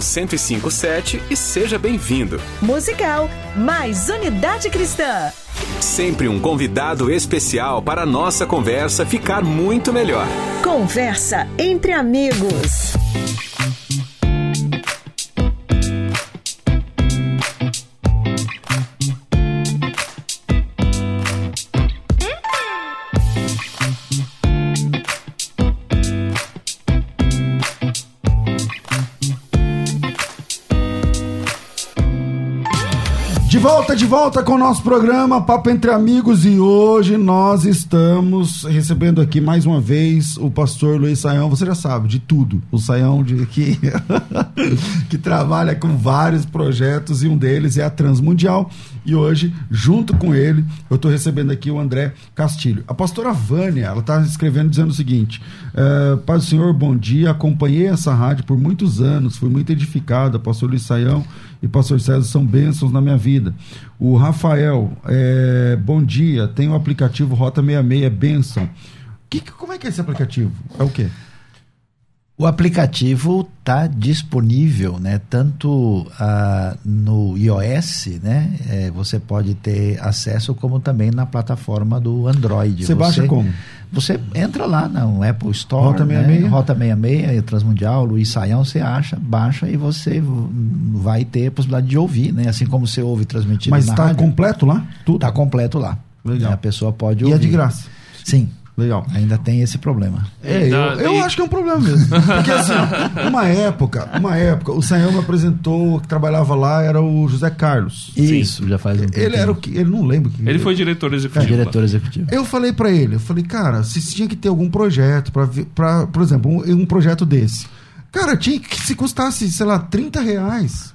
1057 e seja bem-vindo. Musical mais Unidade Cristã. Sempre um convidado especial para a nossa conversa ficar muito melhor. Conversa entre amigos. Volta, de volta com o nosso programa Papo Entre Amigos e hoje nós estamos recebendo aqui mais uma vez o pastor Luiz Saião, você já sabe, de tudo. O Saião de, que, que trabalha com vários projetos e um deles é a Transmundial. E hoje, junto com ele, eu estou recebendo aqui o André Castilho. A pastora Vânia, ela está escrevendo dizendo o seguinte: uh, Paz do Senhor, bom dia. Acompanhei essa rádio por muitos anos, fui muito edificada. Pastor Luiz Saião e Pastor César são bênçãos na minha vida. O Rafael, é, bom dia. Tem o aplicativo Rota 66, é bênção. Que, como é que é esse aplicativo? É o quê? O aplicativo está disponível, né? Tanto uh, no iOS, né? É, você pode ter acesso, como também na plataforma do Android. Você, você baixa como? Você entra lá no Apple Store, Rota 66, né? Rota 66, Transmundial, Luiz Saião, você acha, baixa e você vai ter a possibilidade de ouvir, né? Assim como você ouve transmitido Mas está completo lá? Tudo? Está completo lá. Legal. A pessoa pode ouvir. E é de graça? Sim. Legal. Ainda tem esse problema. É, eu, eu acho que é um problema mesmo. Porque assim, uma época, uma época, o Sanhão me apresentou, que trabalhava lá, era o José Carlos. Isso, já faz um tempo. Ele era o que, ele não lembra que Ele foi diretor executivo. É, diretor executivo. Eu falei para ele, eu falei, cara, se tinha que ter algum projeto para, por exemplo, um, um, projeto desse. Cara, tinha que se custasse, sei lá, 30 reais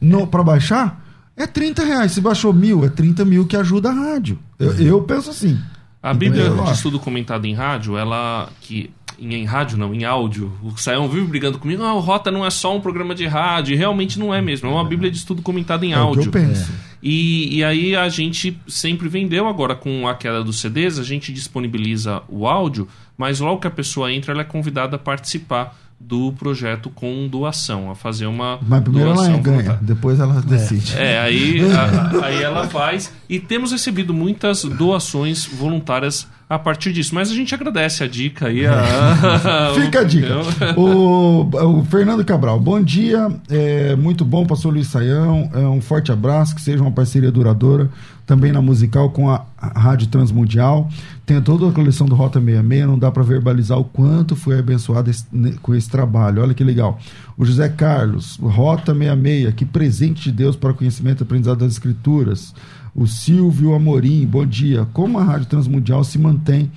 no, para baixar, é 30 reais. Se baixou mil, é 30 mil que ajuda a rádio. Eu, eu penso assim. A Bíblia de estudo comentado em rádio, ela que em, em, rádio não, em áudio. O Saião vive brigando comigo. Ah, o Rota não é só um programa de rádio. Realmente não é mesmo. É uma Bíblia de estudo comentado em é áudio. O que eu penso. E, e aí a gente sempre vendeu. Agora, com a queda dos CDs, a gente disponibiliza o áudio, mas logo que a pessoa entra, ela é convidada a participar do projeto com doação, a fazer uma Mas primeiro doação ela ganha, voluntária. depois ela decide. É, aí, a, aí ela faz e temos recebido muitas doações voluntárias a partir disso. Mas a gente agradece a dica aí. A... Fica a dica. o, o, Fernando Cabral, bom dia. É, muito bom, pastor Luiz Saião. É, um forte abraço, que seja uma parceria duradoura. Também na musical com a, a Rádio Transmundial. Tem toda a coleção do Rota 66. Não dá para verbalizar o quanto foi abençoado esse, com esse trabalho. Olha que legal. O José Carlos, Rota 66, que presente de Deus para o conhecimento e aprendizado das Escrituras o Silvio Amorim, bom dia. Como a Rádio Transmundial se mantém?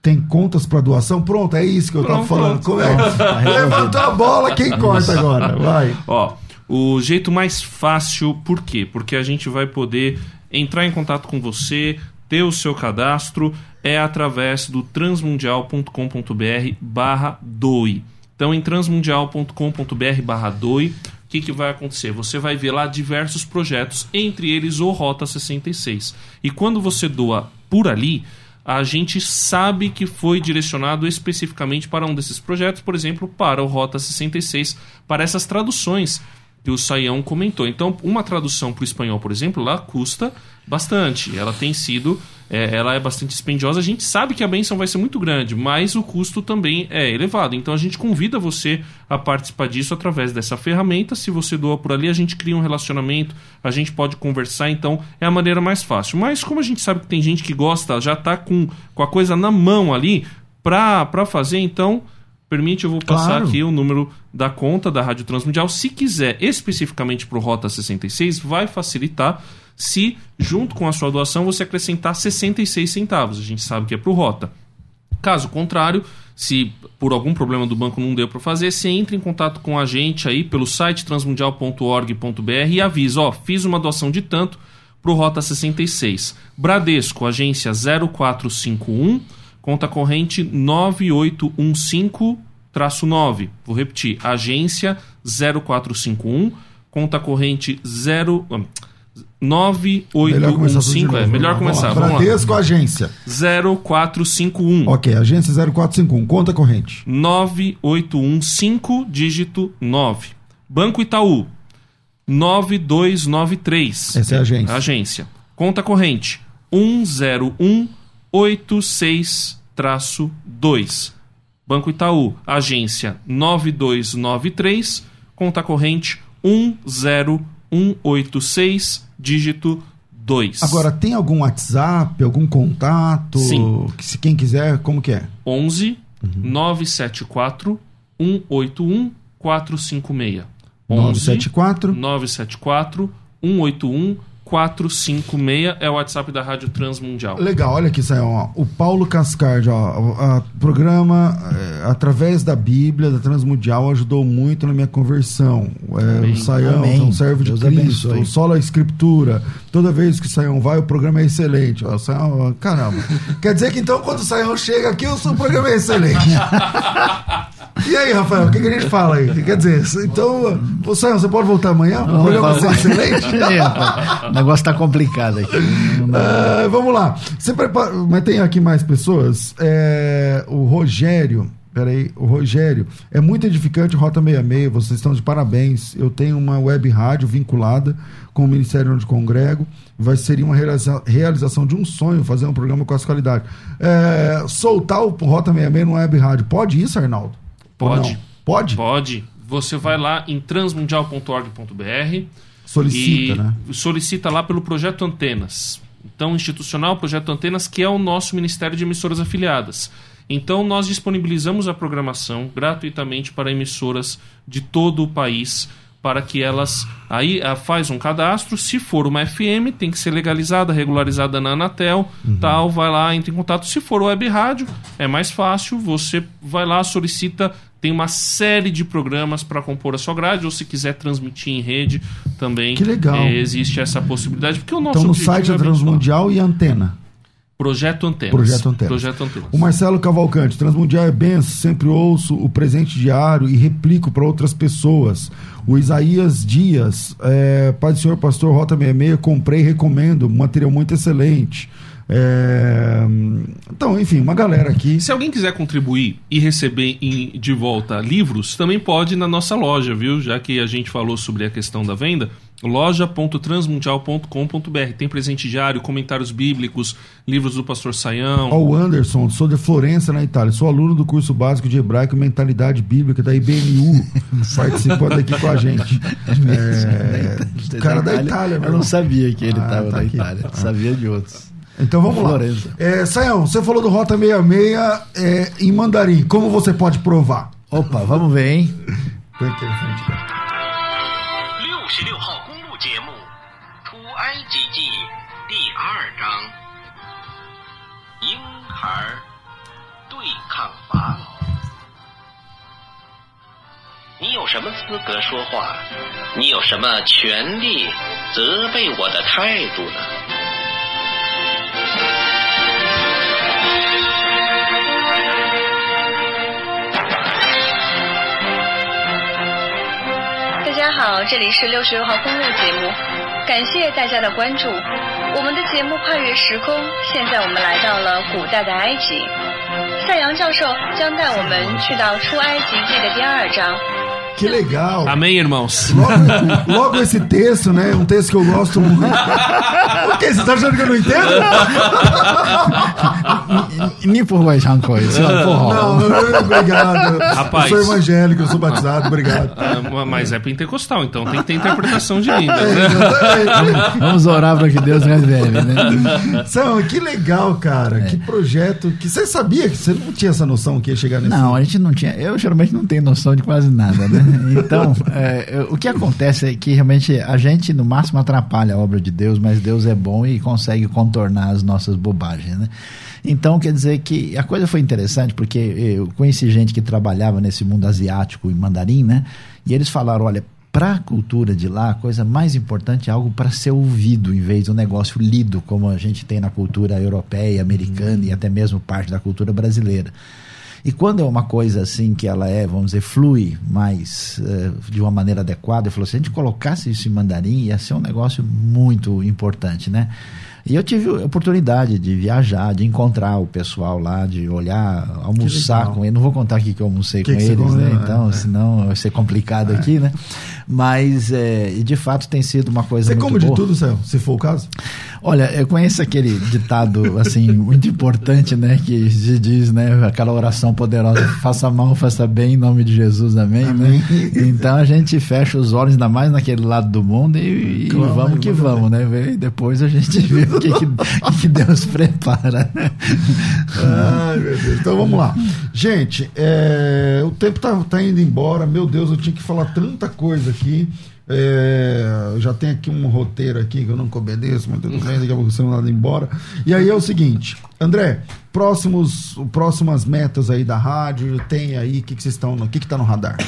Tem contas para doação? Pronto, é isso que eu estava falando. Como é? Levantou a bola, quem corta agora? Vai. Ó, o jeito mais fácil, por quê? Porque a gente vai poder entrar em contato com você, ter o seu cadastro, é através do transmundial.com.br barra doe. Então, em transmundial.com.br barra doe, o que, que vai acontecer? Você vai ver lá diversos projetos, entre eles o Rota 66. E quando você doa por ali, a gente sabe que foi direcionado especificamente para um desses projetos, por exemplo, para o Rota 66, para essas traduções que o Saião comentou. Então, uma tradução para o espanhol, por exemplo, lá custa bastante. Ela tem sido, é, ela é bastante dispendiosa. A gente sabe que a benção vai ser muito grande, mas o custo também é elevado. Então, a gente convida você a participar disso através dessa ferramenta. Se você doa por ali, a gente cria um relacionamento, a gente pode conversar. Então, é a maneira mais fácil. Mas, como a gente sabe que tem gente que gosta, já está com, com a coisa na mão ali para fazer, então permite, eu vou passar claro. aqui o número da conta da Rádio Transmundial. Se quiser especificamente para o Rota 66, vai facilitar se, junto com a sua doação, você acrescentar 66 centavos. A gente sabe que é para o Rota. Caso contrário, se por algum problema do banco não deu para fazer, você entra em contato com a gente aí pelo site transmundial.org.br e avisa, ó, fiz uma doação de tanto para o Rota 66. Bradesco, agência 0451 conta corrente 9815-9. Vou repetir, agência 0451, conta corrente 0. 9815, é, melhor começar. Vamos Bradesco, agência. 0451. Ok, agência 0451, conta corrente. 9815, dígito 9. Banco Itaú, 9293. Essa é a agência. Agência. Conta corrente, 10186 2. Banco Itaú, agência 9293, conta corrente 10186, dígito 2. Agora, tem algum WhatsApp, algum contato? Sim. Que, se quem quiser, como que é? 11 uhum. 974 181 456. 974 974 181 456 é o WhatsApp da Rádio Transmundial. Legal, olha aqui, Sayão. O Paulo Cascardi, ó, programa é, através da Bíblia, da Transmundial, ajudou muito na minha conversão. É, o Sayão é um servo de Deus Cristo, abençoe. solo a Escritura. Toda vez que o Sayão vai, o programa é excelente. Ó, Sayão, caramba. Quer dizer que então, quando o Sayão chega aqui, o seu programa é excelente. E aí, Rafael, o que, que, a gente fala aí? Quer dizer, então, Sayão, você pode voltar amanhã? O programa vai ser excelente? É, o negócio tá complicado aqui. Uh, vamos lá. Você prepara... Mas tem aqui mais pessoas. É, o Rogério. Peraí, o Rogério, é muito edificante Rota 66, vocês estão de parabéns. Eu tenho uma web rádio vinculada com o Ministério onde congrego. Vai ser uma realiza realização de um sonho fazer um programa com essa qualidade. É, soltar o Rota 66 no web rádio, pode isso, Arnaldo? Pode. Pode? Pode. Você vai lá em transmundial.org.br. Solicita, né? Solicita lá pelo projeto Antenas. Então, institucional, projeto Antenas, que é o nosso Ministério de Emissoras Afiliadas. Então, nós disponibilizamos a programação gratuitamente para emissoras de todo o país para que elas aí a, faz um cadastro, se for uma FM, tem que ser legalizada, regularizada na Anatel, uhum. tal, vai lá, entra em contato. Se for web rádio, é mais fácil, você vai lá, solicita, tem uma série de programas para compor a sua grade, ou se quiser transmitir em rede, também que legal. Existe essa possibilidade, porque o nosso Então no site é Transmundial e Antena. Projeto Antenas. Projeto Antenas. Projeto Antenas. O Marcelo Cavalcante, Transmundial é benção, sempre ouço o presente diário e replico para outras pessoas. O Isaías Dias, é, Pai do Senhor Pastor Rota 66, comprei e recomendo, material muito excelente. É... Então, enfim, uma galera aqui. Se alguém quiser contribuir e receber em, de volta livros, também pode na nossa loja, viu? Já que a gente falou sobre a questão da venda loja.transmundial.com.br. Tem presente diário, comentários bíblicos, livros do pastor Saião. Ó, oh, o Anderson, sou de Florença, na Itália. Sou aluno do curso básico de hebraico e mentalidade bíblica da IBNU, participando aqui com a gente. É... cara da Itália, Eu não sabia que ele estava ah, tá na aqui. Itália, sabia de outros. Então vamos Florença. lá. É, Saião, você falou do Rota 66 é, em mandarim. Como você pode provar? Opa, vamos ver, hein? Põe aqui na frente. 66大家好，这里是六十六号公路节目。感谢大家的关注。我们的节目跨越时空，现在我们来到了古代的埃及。赛阳教授将带我们去到出埃及记的第二章。Que legal. Amém, irmãos? Logo, logo, esse texto, né? Um texto que eu gosto muito. O quê? Você tá achando que eu não entendo? Nem por mais rancor, eh, Não, obrigado. Rapaz. Eu sou evangélico, eu sou batizado, obrigado. Ah, mas é pentecostal, então tem que ter interpretação de língua. É, né? É, Vamos orar para que Deus revele, né? São, que legal, cara. É. Que projeto. Que você sabia que você não tinha essa noção que ia chegar nesse. Não, a gente não tinha. Eu geralmente não tenho noção de quase nada, né? Então, é, o que acontece é que realmente a gente no máximo atrapalha a obra de Deus, mas Deus é bom e consegue contornar as nossas bobagens, né? Então, quer dizer que a coisa foi interessante porque eu conheci gente que trabalhava nesse mundo asiático e mandarim, né? E eles falaram: olha, para a cultura de lá, a coisa mais importante é algo para ser ouvido em vez de um negócio lido, como a gente tem na cultura europeia, americana e até mesmo parte da cultura brasileira. E quando é uma coisa assim que ela é, vamos dizer, flui mais eh, de uma maneira adequada, ele falou: se a gente colocasse isso em mandarim, ia ser um negócio muito importante, né? E eu tive a oportunidade de viajar, de encontrar o pessoal lá, de olhar, almoçar com eles. Não vou contar aqui que eu almocei Que com que eles, né? é, Então, é. senão vai ser complicado aqui, né? Mas, e de fato, tem sido uma coisa Você muito come de boa. tudo, Sam, se for o caso? Olha, eu conheço aquele ditado, assim, muito importante, né? Que se diz, né? Aquela oração poderosa, faça mal, faça bem, em nome de Jesus, amém, Amém. né? Então a gente fecha os olhos, ainda mais naquele lado do mundo e, e Clama, vamos que manda vamos, né? E depois a gente vê o que, que, que Deus prepara, né? Ai, meu Deus. Então vamos lá. Gente, é, o tempo tá, tá indo embora. Meu Deus, eu tinha que falar tanta coisa aqui. É, já tem aqui um roteiro aqui que eu não obedeço, mas tudo bem, daqui a pouco você não embora. E aí é o seguinte, André, próximos, próximas metas aí da rádio, tem aí, o que, que vocês estão, o que, que tá no radar?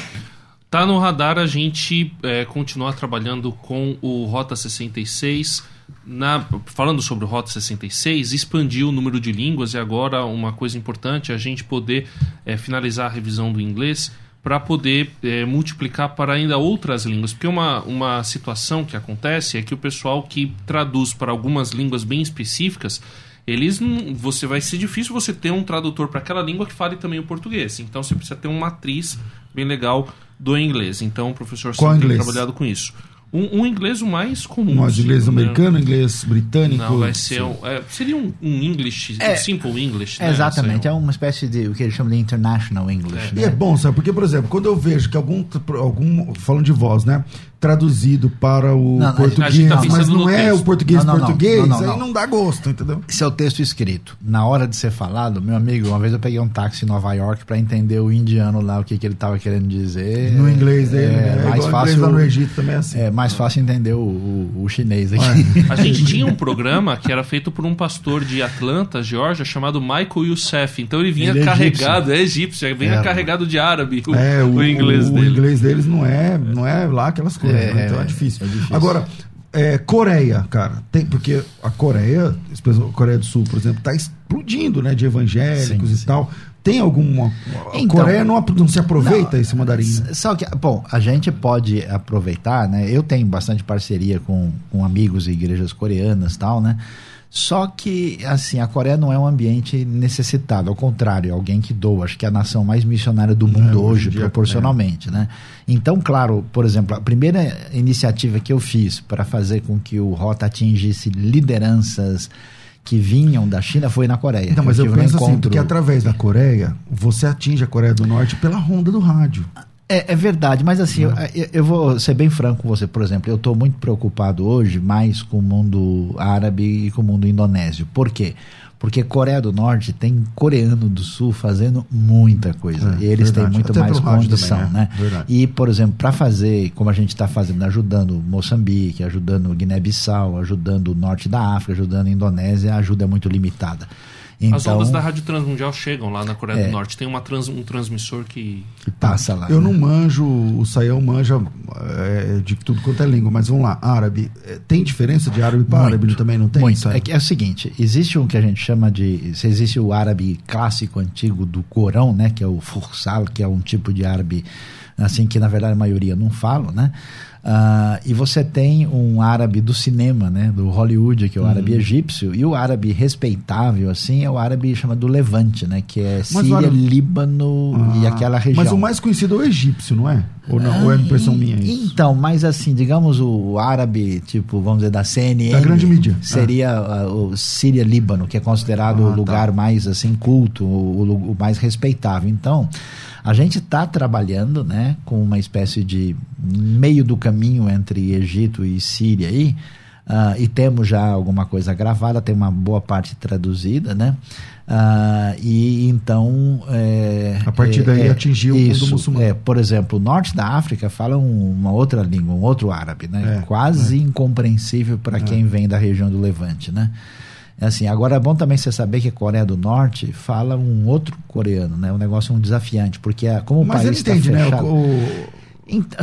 Tá no radar a gente é, continuar trabalhando com o Rota 66. Na, falando sobre o Rota 66, expandir o número de línguas e agora uma coisa importante é a gente poder é, finalizar a revisão do inglês para poder é, multiplicar para ainda outras línguas. Porque uma, uma situação que acontece é que o pessoal que traduz para algumas línguas bem específicas, eles você vai ser difícil você ter um tradutor para aquela língua que fale também o português. Então você precisa ter uma matriz bem legal do inglês. Então o professor Qual Sam tem inglês? trabalhado com isso. Um, um inglês o mais comum. Um inglês americano, inglês britânico? Não, vai ser um, é, seria um, um English, um simple English, né? Exatamente, é uma espécie de o que eles chamam de international English. E né? é bom, sabe? Porque, por exemplo, quando eu vejo que algum, algum falando de voz, né? Traduzido para o Não, português, tá mas não é texto. o português Não, não, português, Não, não, aí não. não dá gosto, entendeu? Esse é o texto escrito. Na hora de ser falado, meu amigo, uma vez eu peguei um táxi em Nova York para entender o indiano lá, o que, que ele estava querendo dizer. No inglês dele, né? é, mais fácil. inglês lá no Egito também é assim. É mais fácil entender o, o, o chinês aqui. A gente tinha um programa que era feito por um pastor de Atlanta, Georgia, chamado Michael Youssef. Então ele vinha Ele é carregado, é egípcio, vinha É. carregado de árabe o, É, o, o inglês o, dele. o inglês deles não é, não é lá aquelas coisas, É, né? então é é, difícil. é difícil. Agora, é, Coreia, cara, tem, porque a Coreia, a Coreia do Sul, por exemplo, está explodindo, né, de evangélicos Sim, e sim. tal. Tem alguma. A Então- Coreia não, não se aproveita Não, esse mandarim. né? Só que, bom, a gente pode aproveitar, né? Eu tenho bastante parceria com, com amigos e igrejas coreanas e tal, né? Só que, assim, a Coreia não é um ambiente necessitado, ao contrário, é alguém que doa. Acho que é a nação mais missionária do mundo É, hoje hoje, dia, proporcionalmente, né? Então, claro, por exemplo, a primeira iniciativa que eu fiz para fazer com que o Rota atingisse lideranças que vinham da China foi na Coreia. Então, mas eu, um penso assim, encontro- porque através da Coreia, você atinge a Coreia do Norte pela ronda do rádio. É, é verdade, mas assim, eu, eu- eu vou ser bem franco com você. Por exemplo, eu estou muito preocupado hoje mais com o mundo árabe e com o mundo indonésio. Por quê? Porque Coreia do Norte tem coreano do Sul fazendo muita coisa. É, e eles verdade. têm muito Até mais condição, também, né? né? E, por exemplo, para fazer, como a gente está fazendo, ajudando Moçambique, ajudando Guiné-Bissau, ajudando o norte da África, ajudando a Indonésia, a ajuda é muito limitada. Então, As ondas da Rádio Transmundial chegam lá na Coreia É. do Norte. Tem uma trans- um transmissor que. que passa lá. Eu né? não manjo, o Saião manja é, de tudo quanto é língua, mas vamos lá, árabe. É, Tem diferença de árabe para Muito, árabe também, não tem? Muito. É, que é o seguinte, existe um que a gente chama de. se Existe o árabe clássico antigo do Corão, né? Que é o Fursal, que é um tipo de árabe assim que na verdade a maioria não fala, né? Ah, e você tem um árabe do cinema, né, do Hollywood, que é o árabe egípcio, e o árabe respeitável, assim, é o árabe chamado Levante, né, que é Síria, árabe- Líbano e Ah, aquela região. Mas o mais conhecido é o egípcio, não é? Ou não? Ou é impressão Ah, minha e- isso? Então, mas assim, digamos o árabe, tipo, vamos dizer, da CNN. Da grande mídia. Seria ah, o Síria-Líbano, que é considerado Ah, o tá. lugar mais, assim, culto, o- o mais respeitável. Então, a gente está trabalhando, né, com uma espécie de meio do caminho entre Egito e Síria aí, ah, e temos já alguma coisa gravada, tem uma boa parte traduzida, né? Ah, e então. é, A partir daí atingiu o mundo isso, muçulmano. É, por exemplo, o norte da África fala um- uma outra língua, um outro árabe, né? É, Quase incompreensível para quem vem da região do Levante, né? É Assim, agora é bom também você saber que a Coreia do Norte fala um outro coreano, né? Um negócio um desafiante, porque a- como o Mas país ele está entende, né? fechado... O, o-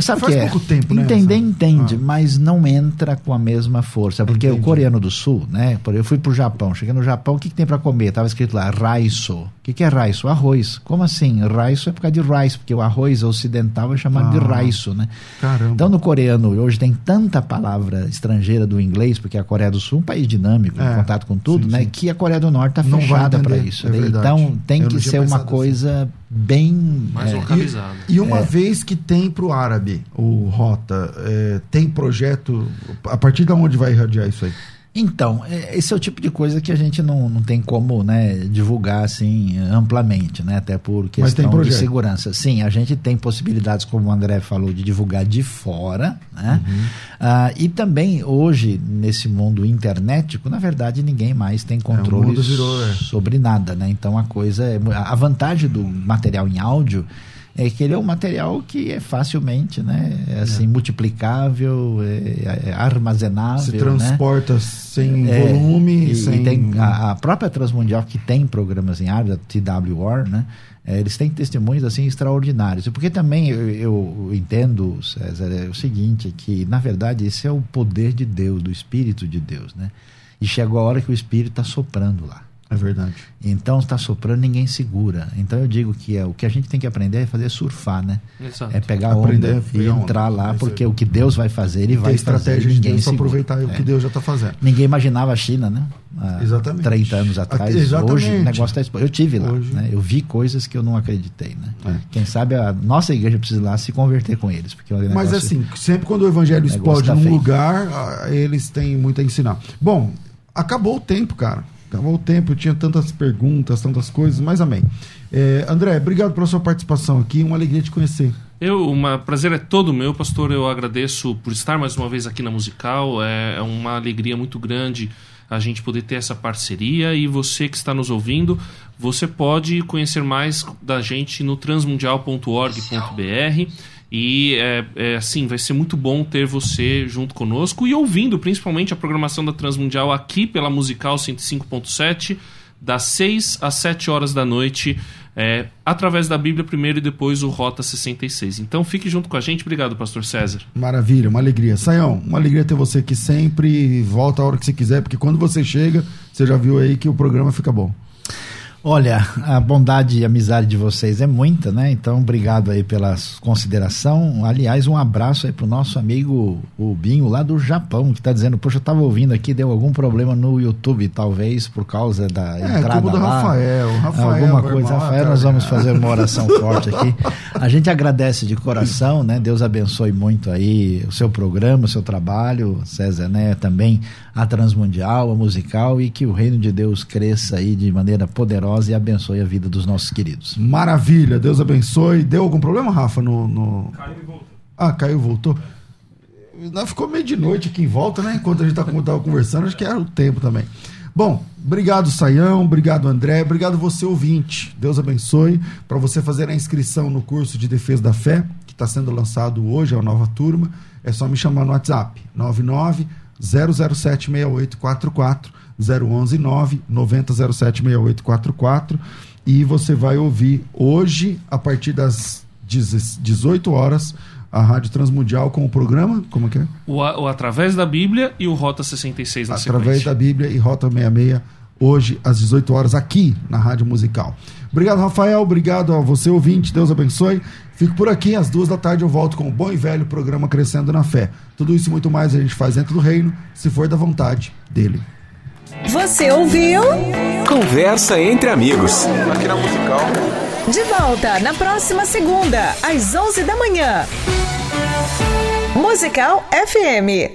Sabe Faz que é? pouco tempo, né, Entender, essa- entende, Ah. mas não entra com a mesma força. Porque Entendi. o coreano do sul, né? Eu fui pro Japão, cheguei no Japão, o que, que tem para comer? Tava escrito lá, raiso. O que, que é raiso? Arroz. Como assim? Raiso é por causa de rice, porque o arroz ocidental é chamado de Ah. raiso, né? Caramba. Então, no coreano, hoje tem tanta palavra estrangeira do inglês, porque a Coreia do Sul é um país dinâmico, É, em contato com tudo, sim, né? sim. Que a Coreia do Norte está Não fechada para isso. é né? então, tem Eu que ser uma pensado assim. Bem. Mais é, localizado. E uma É. vez que tem pro árabe o Rota, é, tem projeto. A partir de onde vai irradiar isso aí? Então, é- esse é o tipo de coisa que a gente não, não tem como né, divulgar assim amplamente, né? Até por questão de segurança. Sim, a gente tem possibilidades, como o André falou, de divulgar de fora, né? Uhum. Ah, e também hoje, nesse mundo internético, na verdade, ninguém mais tem controle mundo virou, é. sobre nada, né? Então a coisa é. A vantagem do material em áudio é que ele é um material que é facilmente, né? É assim, multiplicável, é, é armazenável. Se né? transporta sem É, volume, e, sem. e tem a, a própria Transmundial que tem programas em árabe, a TWR, né? É, eles têm testemunhos assim extraordinários. E Porque também eu, eu entendo, César, é o seguinte, que na verdade esse é o poder de Deus, do Espírito de Deus, né? E chegou a hora que o Espírito está soprando lá. É verdade. Então está soprando, ninguém segura. Então eu digo que é, o que a gente tem que aprender é fazer surfar, né? Exato. É pegar Aprender onda a e pegar onda. entrar lá, É porque o que Deus vai fazer, ele E vai fazer. estratégia e de ninguém Deus segura. aproveitar o É. que Deus já está fazendo. Ninguém imaginava a China, né? Há Exatamente. 30 anos atrás. Exatamente. Hoje o negócio está exposto. Eu tive lá, Hoje- né? Eu vi coisas que eu não acreditei, né? É. Quem sabe a nossa igreja precisa ir lá se converter com eles. Porque o Mas negócio- assim, sempre quando o evangelho negócio explode tá num feio. lugar, eles têm muito a ensinar. Bom, acabou o tempo, cara. Acabou o tempo, eu tinha tantas perguntas, tantas coisas, mas amém. É, André, obrigado pela sua participação aqui, uma alegria te conhecer. Eu, uma prazer é todo meu, pastor. Eu agradeço por estar mais uma vez aqui na Musical. É é uma alegria muito grande a gente poder ter essa parceria. E você que está nos ouvindo, você pode conhecer mais da gente no transmundial.org.br. E é, é, assim, vai ser muito bom ter você junto conosco e ouvindo principalmente a programação da Transmundial aqui pela Musical 105.7 das 6 às 7 horas da noite, é, através da Bíblia primeiro e depois o Rota 66. Então fique junto com a gente. Obrigado, Pastor César. Maravilha, uma alegria. Saião, uma alegria ter você aqui sempre. Volta a hora que você quiser, porque quando você chega, você já viu aí que o programa fica bom. Olha, a bondade e amizade de vocês é muita, né? Então, obrigado aí pela consideração. Aliás, um abraço aí pro nosso amigo o Binho lá do Japão, que tá dizendo, poxa, eu tava ouvindo aqui, deu algum problema no YouTube, talvez por causa da É, entrada do lá. Rafael. Rafael, alguma coisa. irmão, Rafael, nós vamos fazer uma oração forte aqui. A gente agradece de coração, né? Deus abençoe muito aí o seu programa, o seu trabalho, César, né? Também a Transmundial, a musical e que o reino de Deus cresça aí de maneira poderosa e abençoe a vida dos nossos queridos. Maravilha, Deus abençoe. Deu algum problema, Rafa? No, no... Caiu e voltou. Ah, caiu e voltou. Não, ficou meio de noite aqui em volta, né? Enquanto a gente tá, tava conversando, acho que era o tempo também. Bom, obrigado Saião, obrigado André, obrigado você ouvinte. Deus abençoe. Para você fazer a inscrição no curso de Defesa da Fé, que está sendo lançado hoje, é a nova turma, é só me chamar no WhatsApp, 99 007 6844 011 9 90 07 6844 e você vai ouvir hoje, a partir das 18 horas, a Rádio Transmundial com o programa, como é que é? O, o Através da Bíblia e o Rota 66 na Através sequência. da Bíblia e Rota 66, hoje às 18 horas aqui na Rádio Musical. Obrigado, Rafael. Obrigado a você, ouvinte. Deus abençoe. Fico por aqui. Às duas da tarde eu volto com o bom e velho programa Crescendo na Fé. Tudo isso e muito mais a gente faz dentro do reino, se for da vontade dele. Você ouviu? Conversa entre amigos. Aqui na Musical. De volta na próxima segunda, às 11 da manhã. Musical FM.